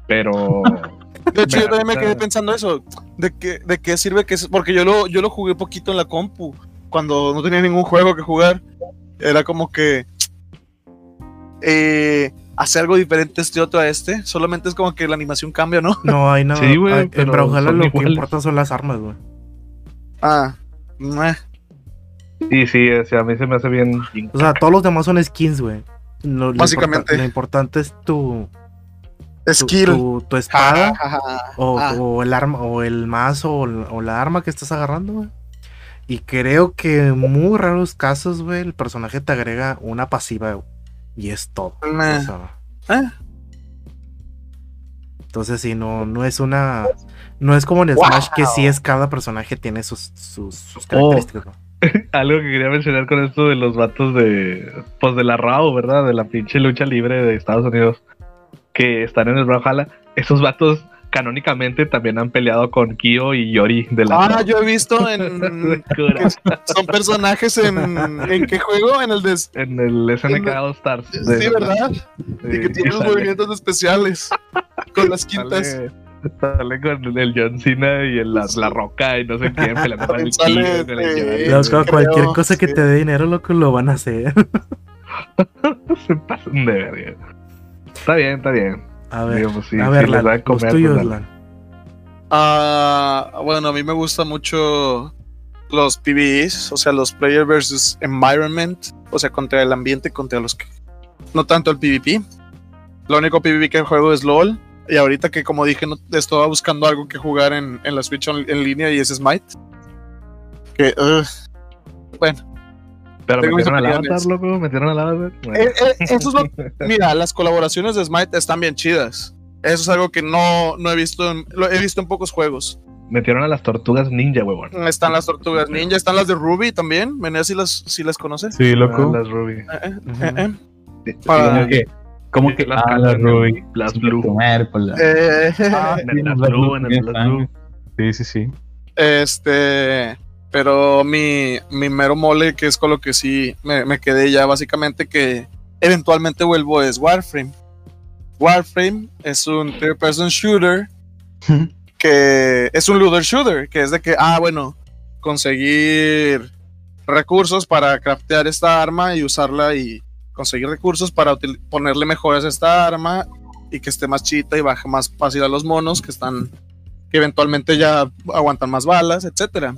Pero De hecho, yo también me quedé pensando eso. ¿De qué, de qué sirve que es? Porque yo lo, yo lo jugué poquito en la compu. Cuando no tenía ningún juego que jugar. Era como que. Eh, hacer algo diferente este otro a este. Solamente es como que la animación cambia, ¿no? No, hay nada. Sí, güey, hay- en pero Brawlhalla son lo que importa son las armas, güey. Ah. meh. y sí, o sea, a mí se me hace bien. O sea, todos los demás son skins, güey. Lo, lo Básicamente. importa- lo importante es tu, Skill. tu- tu espada Ja, ja, ja. o, Ah. o el arma o el mazo o, la arma que estás agarrando, güey. Y creo que en muy raros casos, güey, el personaje te agrega una pasiva, Y es todo. O sea, Ah. entonces sí, no, no es una. No es como en Wow. Smash que sí es cada personaje tiene sus, sus, sus Oh. características. Algo que quería mencionar con esto de los vatos de. Pues de la RAW, ¿verdad? De la pinche lucha libre de Estados Unidos. Que están en el Brawlhalla. Esos vatos canónicamente también han peleado con Kyo y Yori de la Ah, yo he visto en. Son personajes en. ¿En qué juego? En el de. Sí, En el SNK All Stars. de- ¿verdad? Y que Sí, tiene los movimientos especiales. Con las quintas. Sale, sale con el John Cena y el, la, la Roca y no sé quién peleando con el Sale, Kyo, con el este. Sí, cualquier cosa que sí. te dé dinero, loco, lo van a hacer. Se pasan de verga. Está bien, está bien. A ver, sí, a ver, Lan, comer, los tuyos, pues, dale. Lan. Ah, bueno, a mí me gusta mucho los PvEs, o sea, los Player versus Environment, o sea, contra el ambiente, contra los que. No tanto el PvP. Lo único PvP que juego es LOL. Y ahorita que, como dije, no, estaba buscando algo que jugar en, en la Switch en, en línea y es Smite. Que, bueno, Pero metieron al avatar, loco. Metieron al avatar. Bueno. Eh, eh, eso es lo- mira, las colaboraciones de Smite están bien chidas. Eso es algo que no, no he visto, en, lo he visto en pocos juegos. Metieron a las tortugas ninja, huevón. Están las tortugas ninja, están las de Ruby también. Menea si las, si las conoces. Sí, loco. Ah, las Ruby. Eh, eh, Ujú. eh, eh. Sí, Para- sí, que ¿Cómo que Las ah, calas la en el Ruby? Blast Blue. Comer, pues, la- Eh, Ah, En sí, Blast Blue, sangre. Blue. Sí, sí, sí. Este, pero mi, mi mero mole, que es con lo que sí me, me quedé ya, básicamente que eventualmente vuelvo, es Warframe. Warframe es un third person shooter que es un looter shooter, que es de que, ah, bueno, conseguir recursos para craftear esta arma y usarla y conseguir recursos para ponerle mejoras a esta arma y que esté más chita y baje más fácil a los monos que están que eventualmente ya aguantan más balas, etcétera.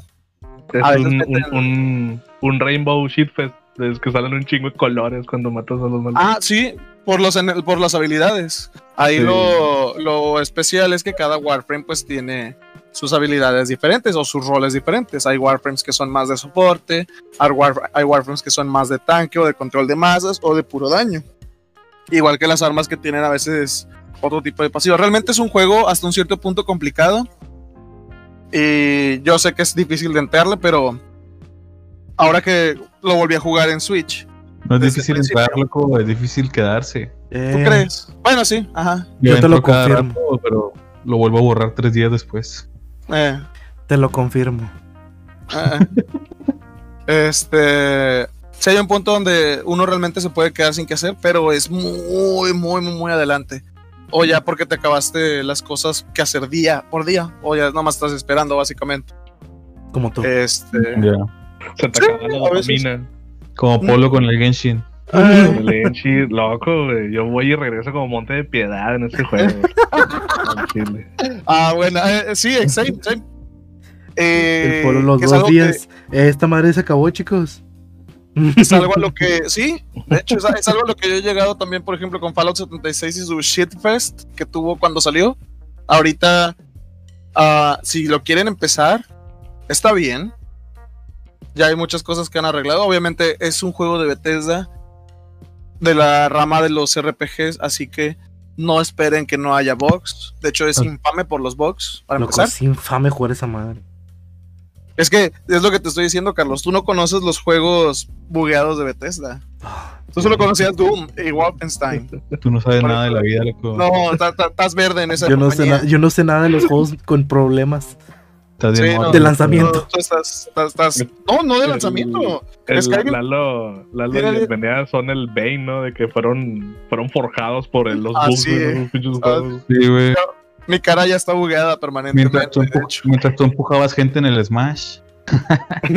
Es un, un, un, un Rainbow Shitfest. Es que salen un chingo de colores cuando matas a los malos. Ah, sí, por los en- por las habilidades. Ahí Sí. lo, lo especial es que cada Warframe pues tiene sus habilidades diferentes o sus roles diferentes. Hay Warframes que son más de soporte, hay, Warf- hay Warframes que son más de tanque o de control de masas o de puro daño. Igual que las armas que tienen a veces otro tipo de pasivo. Realmente es un juego hasta un cierto punto complicado. Y yo sé que es difícil de entrarle, pero ahora que lo volví a jugar en Switch, No es difícil entrar, loco, es difícil quedarse. ¿tú Eh, crees? Bueno, sí, ajá. Yo te lo confirmo. rato, pero lo vuelvo a borrar tres días después. Eh, Te lo confirmo. eh. este. Si hay un punto donde uno realmente se puede quedar sin qué hacer, pero es muy, muy, muy, muy adelante. O ya porque te acabaste las cosas que hacer día por día, o ya nomás estás esperando, básicamente. Como tú. Este. Ya. Se te sí, acaba la a veces. dopamina. Como Polo con el Genshin. eh, Lenchi, loco, güey. Yo voy y regreso como monte de piedad en este juego. Ah, bueno, eh, sí, same, same. Eh, El polo los que es dos que- días. Esta madre se acabó, chicos. es algo a lo que sí, de hecho es, es algo a lo que yo he llegado también, por ejemplo, con Fallout 76 y su shitfest que tuvo cuando salió. Ahorita, ah, si lo quieren empezar, está bien. Ya hay muchas cosas que han arreglado. Obviamente es un juego de Bethesda de la rama de los RPGs, así que no esperen que no haya bugs. De hecho, es infame por los bugs, para Loco, empezar. es infame jugar esa madre. Es que es lo que te estoy diciendo, Carlos. Tú no conoces los juegos bugueados de Bethesda. Tú solo conocías Doom y Wolfenstein. Tú no sabes Por nada de la vida, loco. No, estás verde en esa Yo no, sé na- yo no sé nada de los juegos con problemas. Sí, no, de lanzamiento. no, tú estás, estás- estás- no, no de lanzamiento. El Skyrim- Lalo, Lalo y el Benea son el Bane, ¿no? De que fueron, fueron forjados por el- los bugs de pinches Ah, juegos. Sí, güey. Mi cara ya está bugueada Mientras permanentemente. tú, mientras tú empujabas gente en el Smash.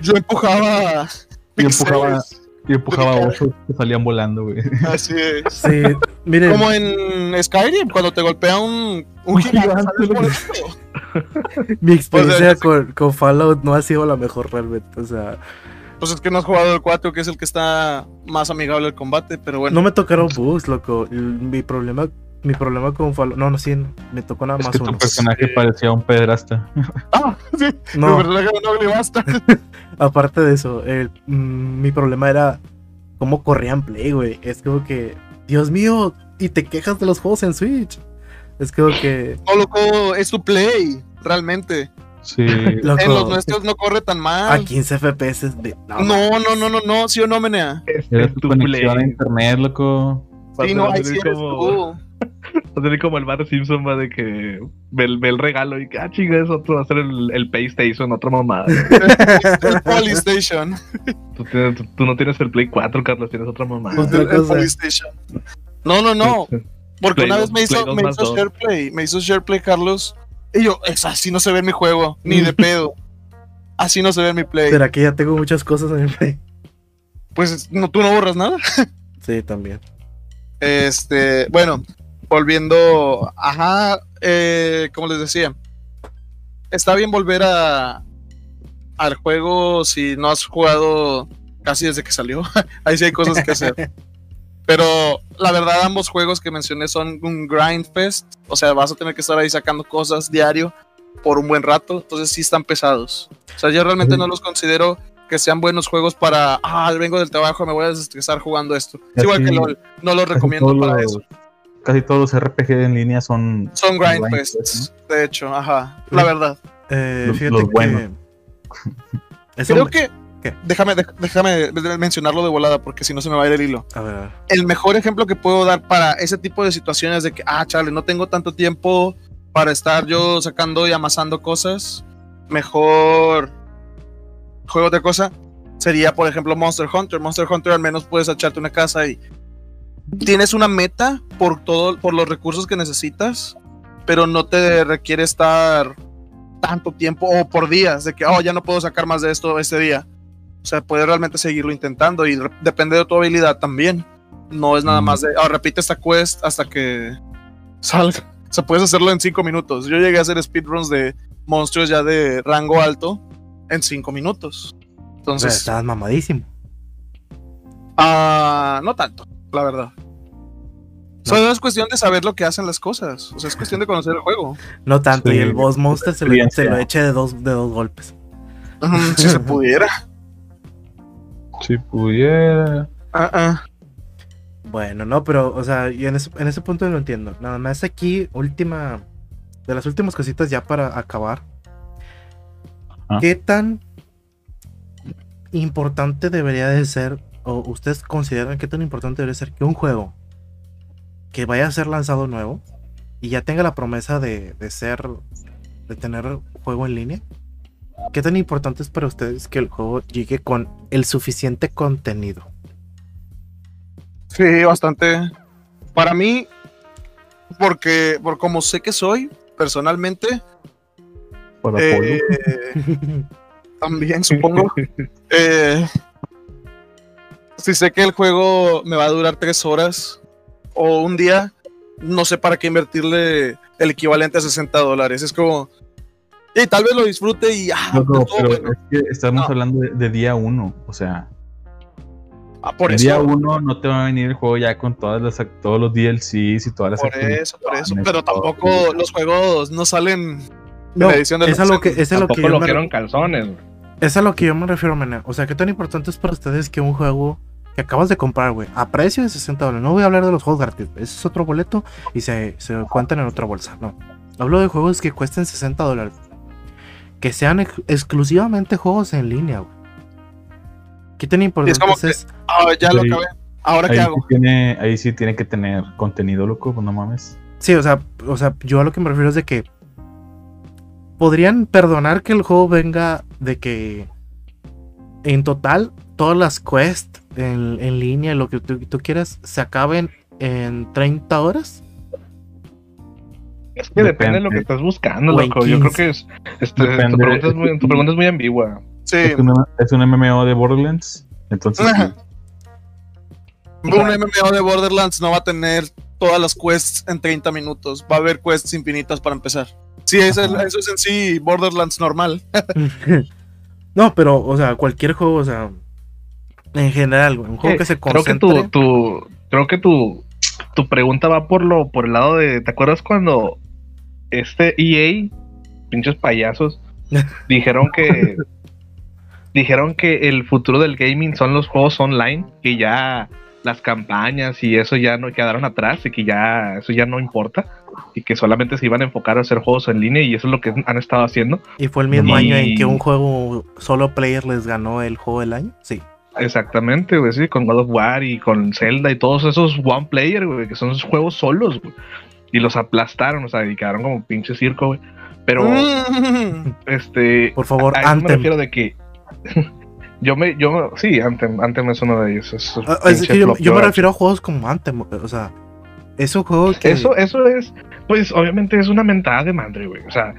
Yo empujaba. Y empujaba, y empujaba osos que salían volando, güey. Así es. sí, miren, Como en Skyrim, cuando te golpea un, un gigante. mi experiencia Pues, con, con Fallout no ha sido la mejor realmente. O sea, Pues es que no has jugado el 4, que es el que está más amigable al combate, pero bueno. no me tocaron bugs, loco. Mi problema, mi problema con Fallout. No, no, sí, me tocó nada Es más que tu personaje parecía un pedrasta. Ah, sí. No, le basta. aparte de eso, el- mm, mi problema era cómo corrían Play, güey. Es como que, Dios mío, y te quejas de los juegos en Switch. Es como que, No, loco, es tu play, realmente. Sí. loco, En los nuestros no corre tan a mal. 15 FPS de. No, No, no, no, no, no, sí o no, menea. Era es tu conexión a internet, loco. Sí, no, ahí sí eres como, tú. va a tener como el Bar Simpson, va de que ve, el- ve el regalo y que, ah, chinga, es otro, va a ser el, el PlayStation, otra mamada. El Polystation. tú, tienes- tú- tú no tienes el Play 4, Carlos, tienes otra mamada. Otra El cosa. Polystation. No, no, no. Porque Play una vez me hizo, me hizo. SharePlay, me hizo SharePlay, Carlos. Y yo, es así no se ve en mi juego, ni de pedo. Así no se ve en mi play. ¿Será que ya tengo muchas cosas en el Play? Pues no, tú no borras nada. Sí, también. Este, bueno, volviendo, ajá, eh, como les decía, está bien volver a al juego si no has jugado casi desde que salió. Ahí sí hay cosas que hacer. Pero la verdad, ambos juegos que mencioné son un grind fest. O sea, vas a tener que estar ahí sacando cosas diario por un buen rato. Entonces sí están pesados. O sea, yo realmente no los considero que sean buenos juegos para, ah, vengo del trabajo, me voy a desestresar jugando esto. Es igual que LOL, no los Casi recomiendo todos para los- eso. Casi todos los RPG en línea son. Son grind grind fests, de hecho, ajá, la verdad. Eh, Los- fíjate los que. buenos. Creo que, ¿Qué? Déjame, déjame mencionarlo de volada porque si no se me va a ir el hilo. A ver, a ver. el mejor ejemplo que puedo dar para ese tipo de situaciones de que, ah, chale, no tengo tanto tiempo para estar yo sacando y amasando cosas, mejor juego otra cosa, sería, por ejemplo, Monster Hunter. Monster Hunter al menos puedes echarte una casa y tienes una meta por todo, por los recursos que necesitas, pero no te requiere estar tanto tiempo o por días de que, oh, ya no puedo sacar más de esto este día. O sea, puedes realmente seguirlo intentando y depende de tu habilidad también. No es nada más de, oh, repite esta quest hasta que salga. O sea, puedes hacerlo en cinco minutos. Yo llegué a hacer speedruns de monstruos ya de rango alto en cinco minutos. Entonces, estabas mamadísimo. ah, no tanto, la verdad. Solo es cuestión de saber lo que hacen las cosas. O sea, es cuestión de conocer el juego. No tanto, Sí, y el boss monster se lo, se lo eche de dos, de dos golpes. Si se pudiera. Si pudiera. Ah, ah. Bueno, no, pero, o sea, y en ese, en ese punto lo entiendo. Nada más aquí, última. De las últimas cositas ya para acabar. Ajá. ¿Qué tan importante debería de ser, o ustedes consideran qué tan importante debería ser que un juego que vaya a ser lanzado nuevo y ya tenga la promesa de, de ser, de tener juego en línea? ¿Qué tan importante es para ustedes que el juego llegue con el suficiente contenido? Sí, bastante. Para mí, porque por como sé que soy, personalmente, Para eh, también supongo. eh, si sé que el juego me va a durar tres horas o un día, no sé para qué invertirle el equivalente a 60 dólares. Es como, y tal vez lo disfrute y ah, No, no, pero bueno. es que estamos No. hablando de, de día uno. O sea, Ah, por el eso. día uno no te va a venir el juego ya con todas las, todos los DLCs y todas las Por eso, por eso. Pero tampoco los juegos no salen. No, la edición de es lo que, es lo que yo me, calzones. es a lo que yo me refiero, Mena. O sea, ¿qué tan importante es para ustedes que un juego que acabas de comprar, güey, a precio de 60 dólares? No voy a hablar de los juegos gratis, ese es otro boleto y se, se cuentan en otra bolsa, no. Hablo de juegos que cuesten 60 dólares. Que sean ex- exclusivamente juegos en línea, güey. ¿Qué tan importante como es, que- es- Ah, ya lo acabé. ¿Ahora Ahí qué sí, hago? tiene, ahí sí tiene que tener contenido, loco, pues no mames. Sí, o sea, o sea, yo a lo que me refiero es de que podrían perdonar que el juego venga de que en total todas las quests en, en línea, lo que tú, tú quieras, se acaben en 30 horas. Es que depende de lo que estás buscando, loco. Yo creo 15. que es. este, tu, pregunta es muy, tu pregunta es muy ambigua. Sí, Es, una- es un MMO de Borderlands. Entonces, sí, un MMO de Borderlands no va a tener todas las quests en 30 minutos. Va a haber quests infinitas para empezar. Sí, eso es, Ajá. eso es en sí Borderlands normal. no, pero, o sea, cualquier juego, o sea, en general, un juego Eh, que se Creo que concentre. tu, tu, creo que tu, tu pregunta va por lo, por el lado de, ¿te acuerdas cuando este EA, pinches payasos, dijeron que dijeron que el futuro del gaming son los juegos online, que ya las campañas y eso ya no quedaron atrás y que ya eso ya no importa y que solamente se iban a enfocar a hacer juegos en línea y eso es lo que han estado haciendo. Y fue el mismo Y- año en que un juego solo player les ganó el juego del año. Sí. Exactamente, güey, sí, con God of War y con Zelda y todos esos one player, güey, que son esos juegos solos, güey. Y los aplastaron, o sea, y quedaron como pinche circo, güey. Pero, Mm. este, Por favor, a eso me refiero de que yo me, yo, sí, Anthem, Anthem es uno de ellos. es- Ah, es pinche que yo, me refiero a juegos como Anthem, o sea, es un juego que... Eso, eso es, pues, obviamente es una mentada de madre, güey. O sea,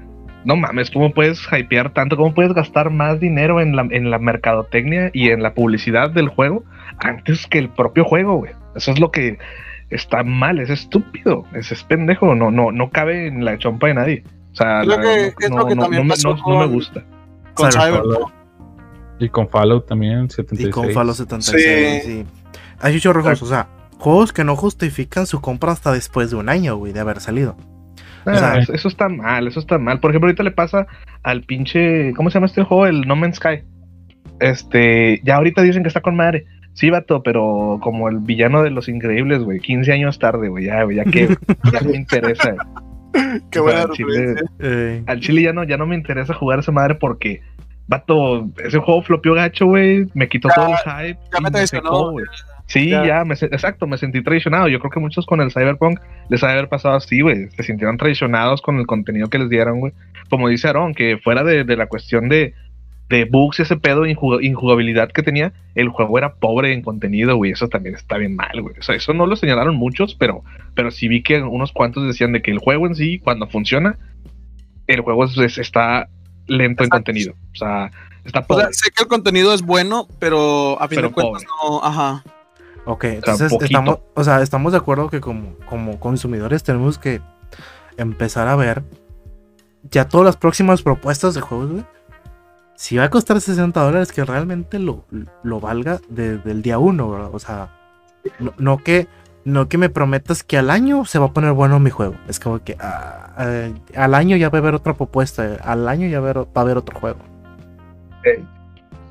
no mames, ¿cómo puedes hypear tanto? ¿Cómo puedes gastar más dinero en la, en la mercadotecnia y en la publicidad del juego antes que el propio juego, güey? Eso es lo que está mal, es estúpido, es, es pendejo, no, no, no cabe en la chompa de nadie. O sea, Creo la- que es no, lo que no- también no me- pasó no- no me con- gusta. Con Cyberpunk. Y con Fallout también, 76. Y con Fallout 76, sí. Hay muchos rojos, o sea, juegos que no justifican su compra hasta después de un año, güey, de haber salido. Ah, O sea, eso, está mal, eso está mal. Por ejemplo, ahorita le pasa al pinche. ¿Cómo se llama este juego? El No Man's Sky. Este. Ya ahorita dicen que está con madre. Sí, vato, pero como el villano de los increíbles, güey. 15 años tarde, güey. Ya, güey, ya que. ya no me interesa. Qué O sea, buena al chile- referencia. Eh, Al chile ya no, ya no me interesa jugar esa madre porque Vato, ese juego flopeó gacho, güey. Me quitó Ya- todo el hype. ya y me traicionó, secó, güey. Sí, ya. ya, me exacto, me sentí traicionado. Yo creo que muchos con el Cyberpunk les ha de haber pasado así, güey. Se sintieron traicionados con el contenido que les dieron, güey. Como dice Aaron, que fuera de, de la cuestión de, de bugs, ese pedo, injug- injugabilidad que tenía, el juego era pobre en contenido, güey. Eso también está bien mal, güey. O sea, eso no lo señalaron muchos, pero, pero sí vi que unos cuantos decían de que el juego en sí, cuando funciona, el juego es- está lento en contenido. O sea, está O pobre. sea, sé que el contenido es bueno, pero a fin Pero de cuentas no. Ajá. Ok, entonces estamos, o sea, estamos de acuerdo que como, como consumidores tenemos que empezar a ver ya todas las próximas propuestas de juegos, güey. Si va a costar 60 dólares, que realmente lo, lo valga desde el día uno, ¿verdad? O sea, no, no que no que me prometas que al año se va a poner bueno mi juego. Es como que ah, eh, al año ya va a haber otra propuesta, al año ya va a haber, va a haber otro juego.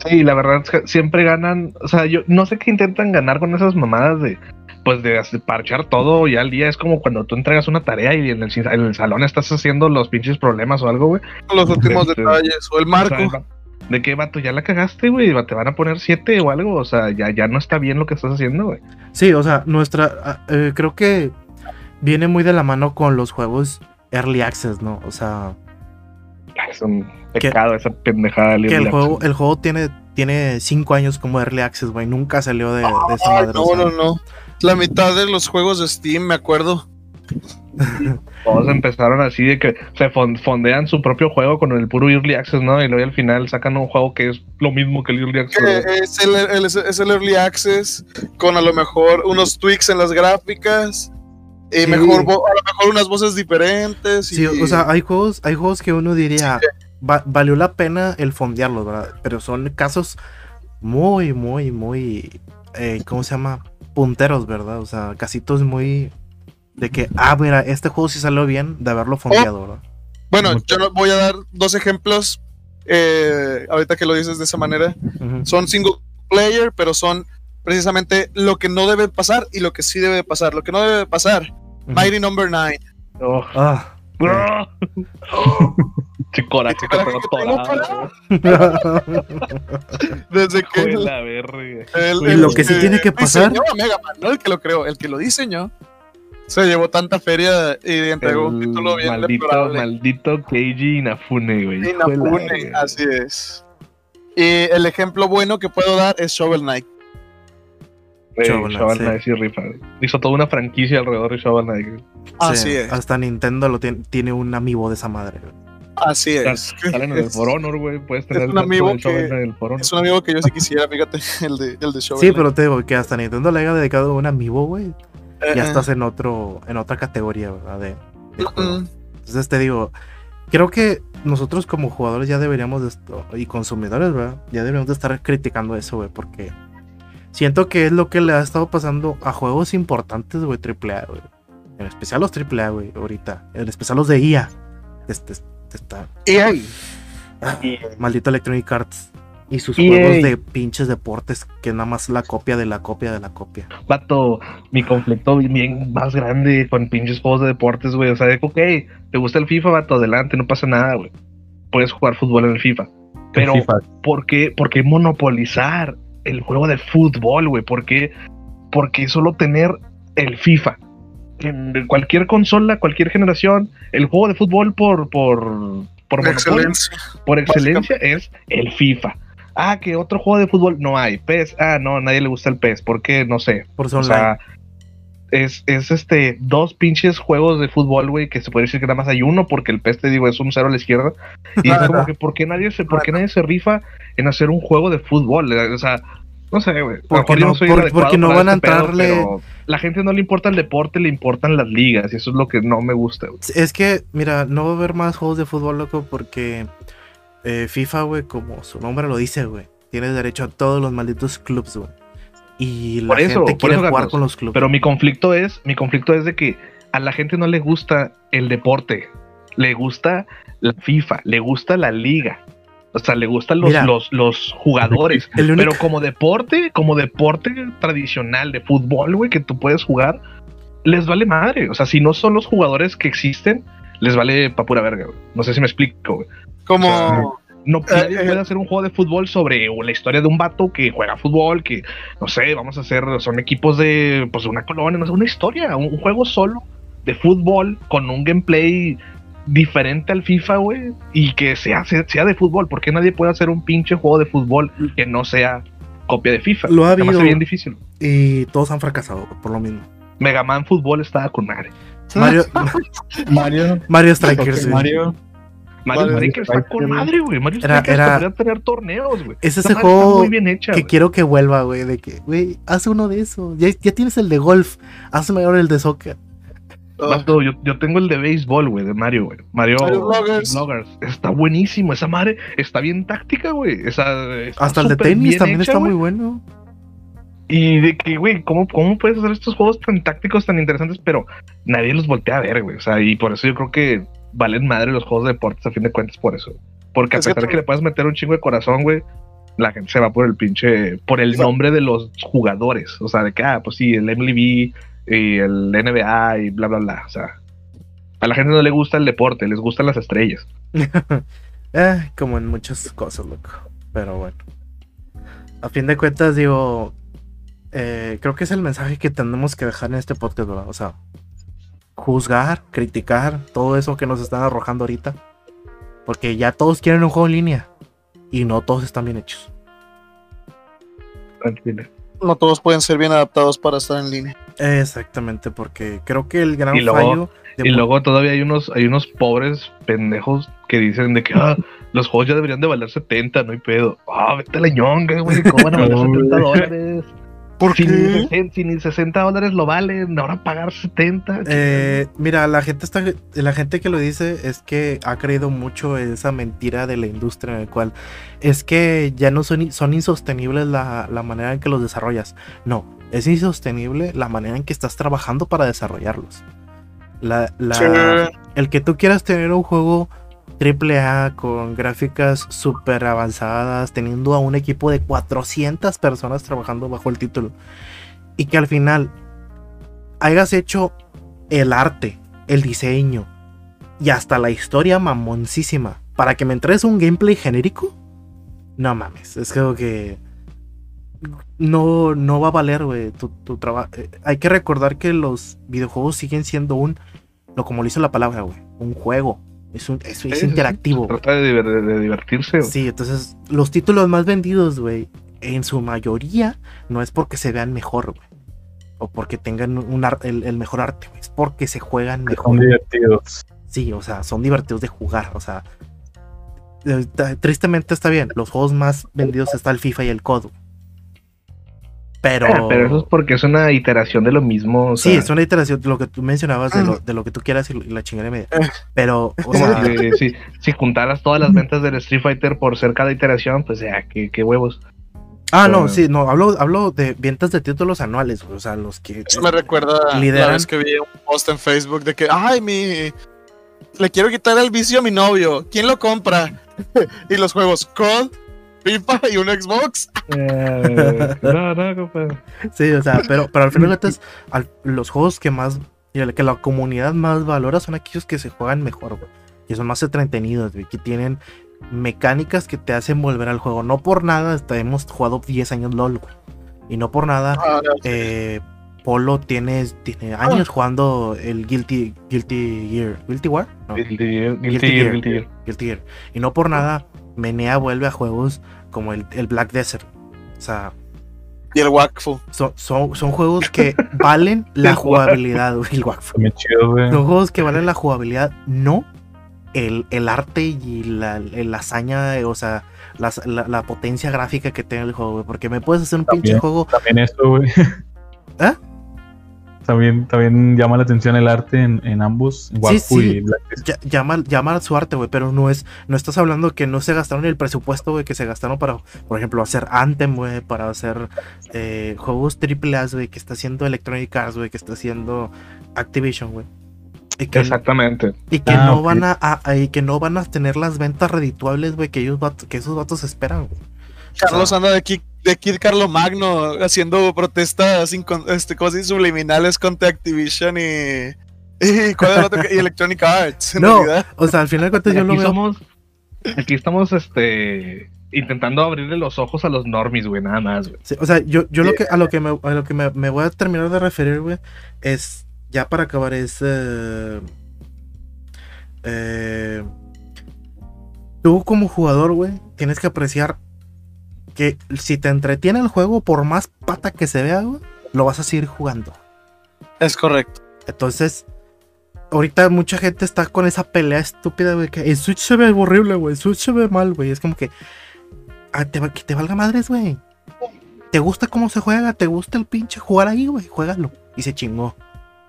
Sí, la verdad es que siempre ganan. O sea, yo no sé qué intentan ganar con esas mamadas de. Pues de parchar todo ya al día. Es como cuando tú entregas una tarea y en el, en el salón estás haciendo los pinches problemas o algo, güey. Los últimos Este, detalles. O el O marco. sea, ¿De qué vato? Ya la cagaste, güey. Te van a poner siete o algo. O sea, ya, ya no está bien lo que estás haciendo, güey. Sí, o sea, nuestra. ah, eh, creo que viene muy de la mano con los juegos Early Access, ¿no? O sea, Es un pecado esa pendejada. del que el juego, Access. el juego tiene, tiene cinco años como Early Access, güey. Nunca salió de, de esa Ay, madre. no, o sea. no, no. La mitad de los juegos de Steam, me acuerdo. Todos empezaron así de que se fon- fondean su propio juego con el puro Early Access, ¿no? Y luego al final sacan un juego que es lo mismo que el Early Access. ¿verdad? es el, el- es el Early Access con a lo mejor unos tweaks en las gráficas. Y Sí. mejor, a lo mejor unas voces diferentes. Y, Sí, o sea, hay juegos, hay juegos que uno diría, "Va- valió la pena el fondearlos, ¿verdad? Pero son casos muy, muy, muy, eh, ¿cómo se llama? Punteros, ¿verdad? O sea, casitos muy de que, ah, mira, este juego sí salió bien de haberlo fondeado, ¿verdad? bueno, Mucho. yo voy a dar dos ejemplos. eh, ahorita que lo dices de esa manera. Ujú. Son single player, pero son precisamente lo que no debe pasar y lo que sí debe pasar. Lo que no debe pasar, Ujú. Mighty Number 9. Oh, Ah. tengo torado. Desde que el- la verga. el- Y el lo que sí tiene que pasar- diseñó a Mega Man, no el que lo creó, el que lo diseñó. Se llevó tanta feria y entregó un título bien maldito, deplorable. maldito Keiji Inafune, güey. Inafune, así es. Y el ejemplo bueno que puedo dar es Shovel Knight. Shovel Knight, Shovel sí. Knight sí rifa. güey. Hizo toda una franquicia alrededor de Shovel Knight. güey. Así Sí, es. Hasta Nintendo lo tiene, tiene un amiibo de esa madre, güey. Así es. Salen en el Es- For Honor, güey. Puedes tener un el tatuaje amigo que-. Es un amigo que yo sí quisiera, fíjate, el de, el de Shovel Sí, Knight. pero te digo que hasta Nintendo le haya dedicado un amiibo, güey. Eh, Ya eh. estás en otro, en otra categoría, ¿verdad? De, de juego. Mm, Entonces te digo, creo que nosotros como jugadores ya deberíamos de esto, y consumidores, ¿verdad? Ya deberíamos de estar criticando eso, güey, porque siento que es lo que le ha estado pasando a juegos importantes, güey, AAA, güey. En especial los AAA, güey, ahorita. En especial los de IA. Este, este está... Ahí, ah, maldito Electronic Arts. Y sus EA. juegos de pinches deportes, que nada más la copia de la copia de la copia. Vato, mi conflicto bien más grande con pinches juegos de deportes, güey. O sea, de, ok, te gusta el FIFA, vato, adelante, no pasa nada, güey. Puedes jugar fútbol en el FIFA. Pero, FIFA. ¿por qué, por qué monopolizar el juego de fútbol, güey? ¿Por qué, por qué solo tener el FIFA? En cualquier consola, cualquier generación, el juego de fútbol por, por, por, excelencia. por excelencia es el FIFA. Ah, que otro juego de fútbol no hay. PES, ah, no, a nadie le gusta el PES. ¿Por qué? No sé. Por su O sea, es, es este dos pinches juegos de fútbol, güey, que se puede decir que nada más hay uno, porque el PES te digo es un cero a la izquierda. Y es como que ¿por qué nadie se, por qué nadie se rifa en hacer un juego de fútbol? O sea, no sé, güey. Porque no- soy por- porque no van a este entrarle- la gente no le importa el deporte, le importan las ligas, y eso es lo que no me gusta, güey. Es que, mira, no va a haber más juegos de fútbol, loco, porque eh, FIFA, güey, como su nombre lo dice, güey, tiene derecho a todos los malditos clubs, güey. Y la Por eso, gente por quiere eso, jugar Carlos. con los clubs. Pero mi conflicto es, mi conflicto es de que a la gente no le gusta el deporte, le gusta la FIFA, le gusta la liga. O sea, le gustan los, Mira. los, los jugadores. El único- Pero como deporte, como deporte tradicional de fútbol, güey, que tú puedes jugar, les vale madre. O sea, si no son los jugadores que existen, les vale pa' pura verga, güey. No sé si me explico, güey. Como, No Eh, nadie eh. puede hacer un juego de fútbol sobre la historia de un vato que juega fútbol, que no sé, vamos a hacer, son equipos de pues una colonia, no sé, una historia, un, un juego solo de fútbol con un gameplay diferente al FIFA, güey, y que sea, sea, sea de fútbol, porque nadie puede hacer un pinche juego de fútbol que no sea copia de FIFA. Lo ha habido. bien difícil. Y todos han fracasado por lo mismo. Mega Man Fútbol estaba con madre. Mario, Mario. Mario Strikers, Ok, güey. Mario. Mario Mario Strikers está con madre, güey. Mario Era- Strikers era- podría tener torneos, güey. Es ese juego muy bien hecha, que güey. quiero que vuelva, güey. De que, güey, haz uno de esos. Ya, ya tienes el de golf. Hazme ahora el de soccer. Oh, Vato, yo, yo tengo el de béisbol, güey, de Mario, güey. Mario, Mario Bloggers. Bloggers. Está buenísimo. Esa madre está bien táctica, güey. Hasta el de tenis también hecha, está güey. muy bueno. Y de que, güey, ¿cómo, ¿cómo puedes hacer estos juegos tan tácticos, tan interesantes, pero nadie los voltea a ver, güey? O sea, y por eso yo creo que valen madre los juegos de deportes a fin de cuentas por eso. Porque a Es que pesar de tú- que le puedas meter un chingo de corazón, güey, la gente se va por el pinche, por el O sea- nombre de los jugadores. O sea, de que, ah, pues sí, el MLB y el NBA y bla, bla, bla. O sea, a la gente no le gusta el deporte, les gustan las estrellas. Eh, como en muchas cosas, loco. Pero bueno. A fin de cuentas, digo. Eh, creo que es el mensaje que tenemos que dejar en este podcast, ¿verdad? O sea, juzgar, criticar, todo eso que nos están arrojando ahorita. Porque ya todos quieren un juego en línea. Y no todos están bien hechos. Tranquilo. no todos pueden ser bien adaptados para estar en línea. Exactamente, porque creo que el gran Y luego- fallo. de Y luego todavía hay unos, hay unos pobres pendejos que dicen de que ah, los juegos ya deberían de valer 70, no hay pedo. Ah, vete a la ñonga, güey, ¿cómo van a valer No, 70 güey. dólares? ¿Por Si ni, qué? 60, si ni 60 dólares lo valen, ahora pagar 70. Eh, mira, la gente está, la gente que lo dice es que ha creído mucho en esa mentira de la industria en el cual es que ya no son, son insostenibles la, la manera en que los desarrollas. No, es insostenible la manera en que estás trabajando para desarrollarlos. La, la- Sí. el que tú quieras tener un juego triple A con gráficas súper avanzadas, teniendo a un equipo de 400 personas trabajando bajo el título, y que al final hayas hecho el arte, el diseño y hasta la historia mamoncísima para que me entregues un gameplay genérico, no mames, es como que no, no va a valer, güey, tu, trabajo. hay que recordar que los videojuegos siguen siendo un, lo como lo hizo la palabra, güey, un juego. Es, un, es, interactivo. Trata de, diver- de divertirse. Sí, entonces los títulos más vendidos, güey, en su mayoría no es porque se vean mejor, güey. O porque tengan un ar- el, el mejor arte, güey. Es porque se juegan Son mejor. divertidos. Sí, o sea, son divertidos de jugar. O sea, eh, tristemente está bien. Los juegos más vendidos está el FIFA y el COD. Pero, Ah, pero eso es porque es una iteración de lo mismo. o sí, sea, es una iteración de lo que tú mencionabas, de lo, de lo que tú quieras y la chingada y media. Pero, o sea, que si, si juntaras todas las ventas del Street Fighter por ser cada iteración, pues ya, qué, qué huevos. ah, no, sí, no, hablo, hablo de ventas de títulos anuales, o sea, los que Eso me recuerda la Lideran- vez que vi un post en Facebook de que, ay, mi. Le quiero quitar el vicio a mi novio. ¿Quién lo compra? y los juegos COD, FIFA y un Xbox. no, no, compadre. Sí, o sea, pero, pero al final los juegos que más, que la comunidad más valora son aquellos que se juegan mejor, güey. Que son más entretenidos, güey. Que tienen mecánicas que te hacen volver al juego. No por nada, hasta hemos jugado 10 años LOL, güey. Y no por nada, Ah, no. eh, Polo tiene, tiene años jugando el Guilty, Guilty Gear. ¿Guilty War? No, Guilty Guilty Guilty Gear, Gear. Guilty Gear. Guilty Gear. Y no por nada, Menea vuelve a juegos como el, el Black Desert. O sea, Y el Wakfu. son, son, son juegos que valen la jugabilidad, güey, el Wakfu. Son juegos que valen la jugabilidad, no el, el arte y la, la hazaña, o sea, la, la potencia gráfica que tiene el juego, güey. Porque me puedes hacer un pinche juego. También eso, güey. ¿Eh? También, también llama la atención el arte en, en ambos, en Wakfu sí. y Llama, llama su arte, güey, pero no es, no estás hablando que no se gastaron el presupuesto, güey, que se gastaron para, por ejemplo, hacer Anthem, güey, para hacer eh, juegos triple A, güey, que está haciendo Electronic Arts, güey, que está haciendo Activision, güey. Y que, Exactamente. y que Ah, no van a, y que no van a tener las ventas redituables, güey, que ellos que esos vatos esperan, güey. Carlos anda de aquí, de aquí Carlo Magno haciendo protestas incon- este, cosas subliminales contra Activision y. Y, ¿cuál es el otro que- y Electronic Arts. En No, realidad. o sea, al final de cuentas yo lo Aquí veo. somos, Aquí estamos, este, intentando abrirle los ojos a los normies, güey, nada más, güey. Sí, o sea, yo, yo lo que, a lo que, me, a lo que me, me voy a terminar de referir, güey, es, ya para acabar, es... eh, eh, tú como jugador, güey, tienes que apreciar que si te entretiene el juego, por más pata que se vea, güey, lo vas a seguir jugando. Es correcto. Entonces, ahorita mucha gente está con esa pelea estúpida, güey, que el Switch se ve horrible, güey, el Switch se ve mal, güey. Es como que, ah, te, que te valga madres, güey. ¿Te gusta cómo se juega? ¿Te gusta el pinche jugar ahí, güey? Juégalo. Y se chingó.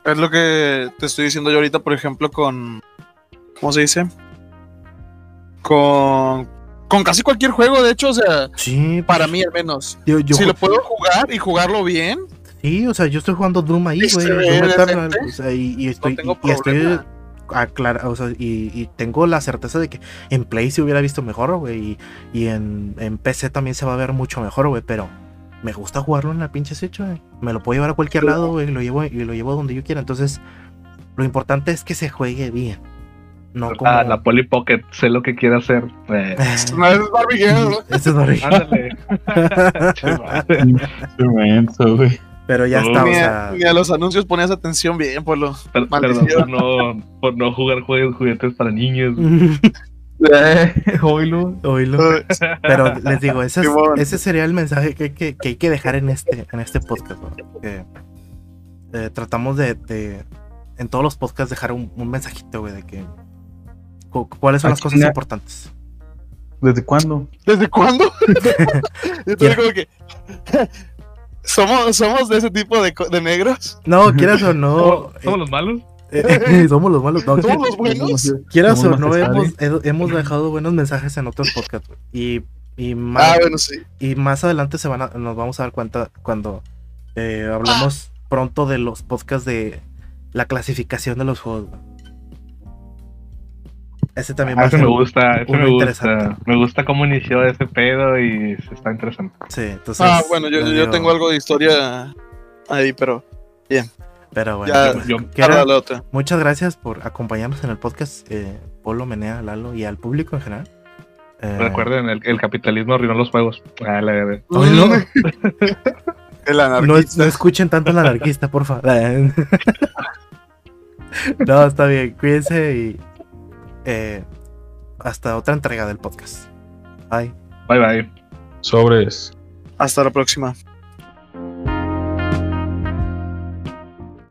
Es lo que te estoy diciendo yo ahorita, por ejemplo, con. ¿Cómo se dice? Con. Con casi cualquier juego, de hecho, o sea, Sí, para mí al menos. yo, yo si lo puedo jugar y jugarlo bien, sí, o sea, yo estoy jugando Doom ahí, güey. o sea, y, y estoy, tengo y, y estoy aclara- o sea, y, y tengo la certeza de que en Play se hubiera visto mejor, güey. Y, y en, en PC también se va a ver mucho mejor, güey. Pero me gusta jugarlo en la pinche Switch, güey. Me lo puedo llevar a cualquier lado, güey. y Lo llevo, y lo llevo donde yo quiera. Entonces, lo importante es que se juegue bien. No como. Ah, la Polly Pocket, sé lo que quiere hacer. Eh, no es Barbie Girl. Este es horrible. ándale. Pero ya No, está, o sea. a, ni a los anuncios ponías atención bien, pues lo. Per-. Perdón por no, por no jugar juegos juguetes para niños. Oílo. Oílo. Pero les digo, ese, es- ese sería el mensaje que hay que, que hay que dejar en este, en este podcast. ¿no? Que, eh, tratamos de, de, en todos los podcasts, dejar un, un mensajito, güey, de que cuáles son las cosas importantes. ¿Desde cuándo? ¿Desde cuándo? Yo estoy Ya. como que. ¿Somos, somos de ese tipo de, de negros? No, quieras o no, ¿Somos, eh, somos los malos? eh, somos los malos. No, ¿Somos los buenos? quieras o no, hemos, he- hemos dejado buenos mensajes en otros podcasts. Y, y más, Ah, bueno, sí. Y más adelante se van a- nos vamos a dar cuenta cuando eh, hablemos pronto de los podcasts de la clasificación de los juegos. Ese también Ah, va a ese ser. me gusta, ese me gusta. Me gusta cómo inició ese pedo y está interesante. Sí, entonces. Ah, bueno, yo, yo digo, tengo algo de historia ahí, pero. Pero bueno, Ya, pues, yo- Para la otra. muchas gracias por acompañarnos en el podcast, eh, Polo, Menea, Lalo y al público en general. Eh, Recuerden, el, el capitalismo arruinó los juegos. Ah, la-. El No, anarquista. no escuchen tanto al anarquista, por favor. no, está bien. Cuídense y eh, hasta otra entrega del podcast. Bye. Bye bye. Sobres. Hasta la próxima.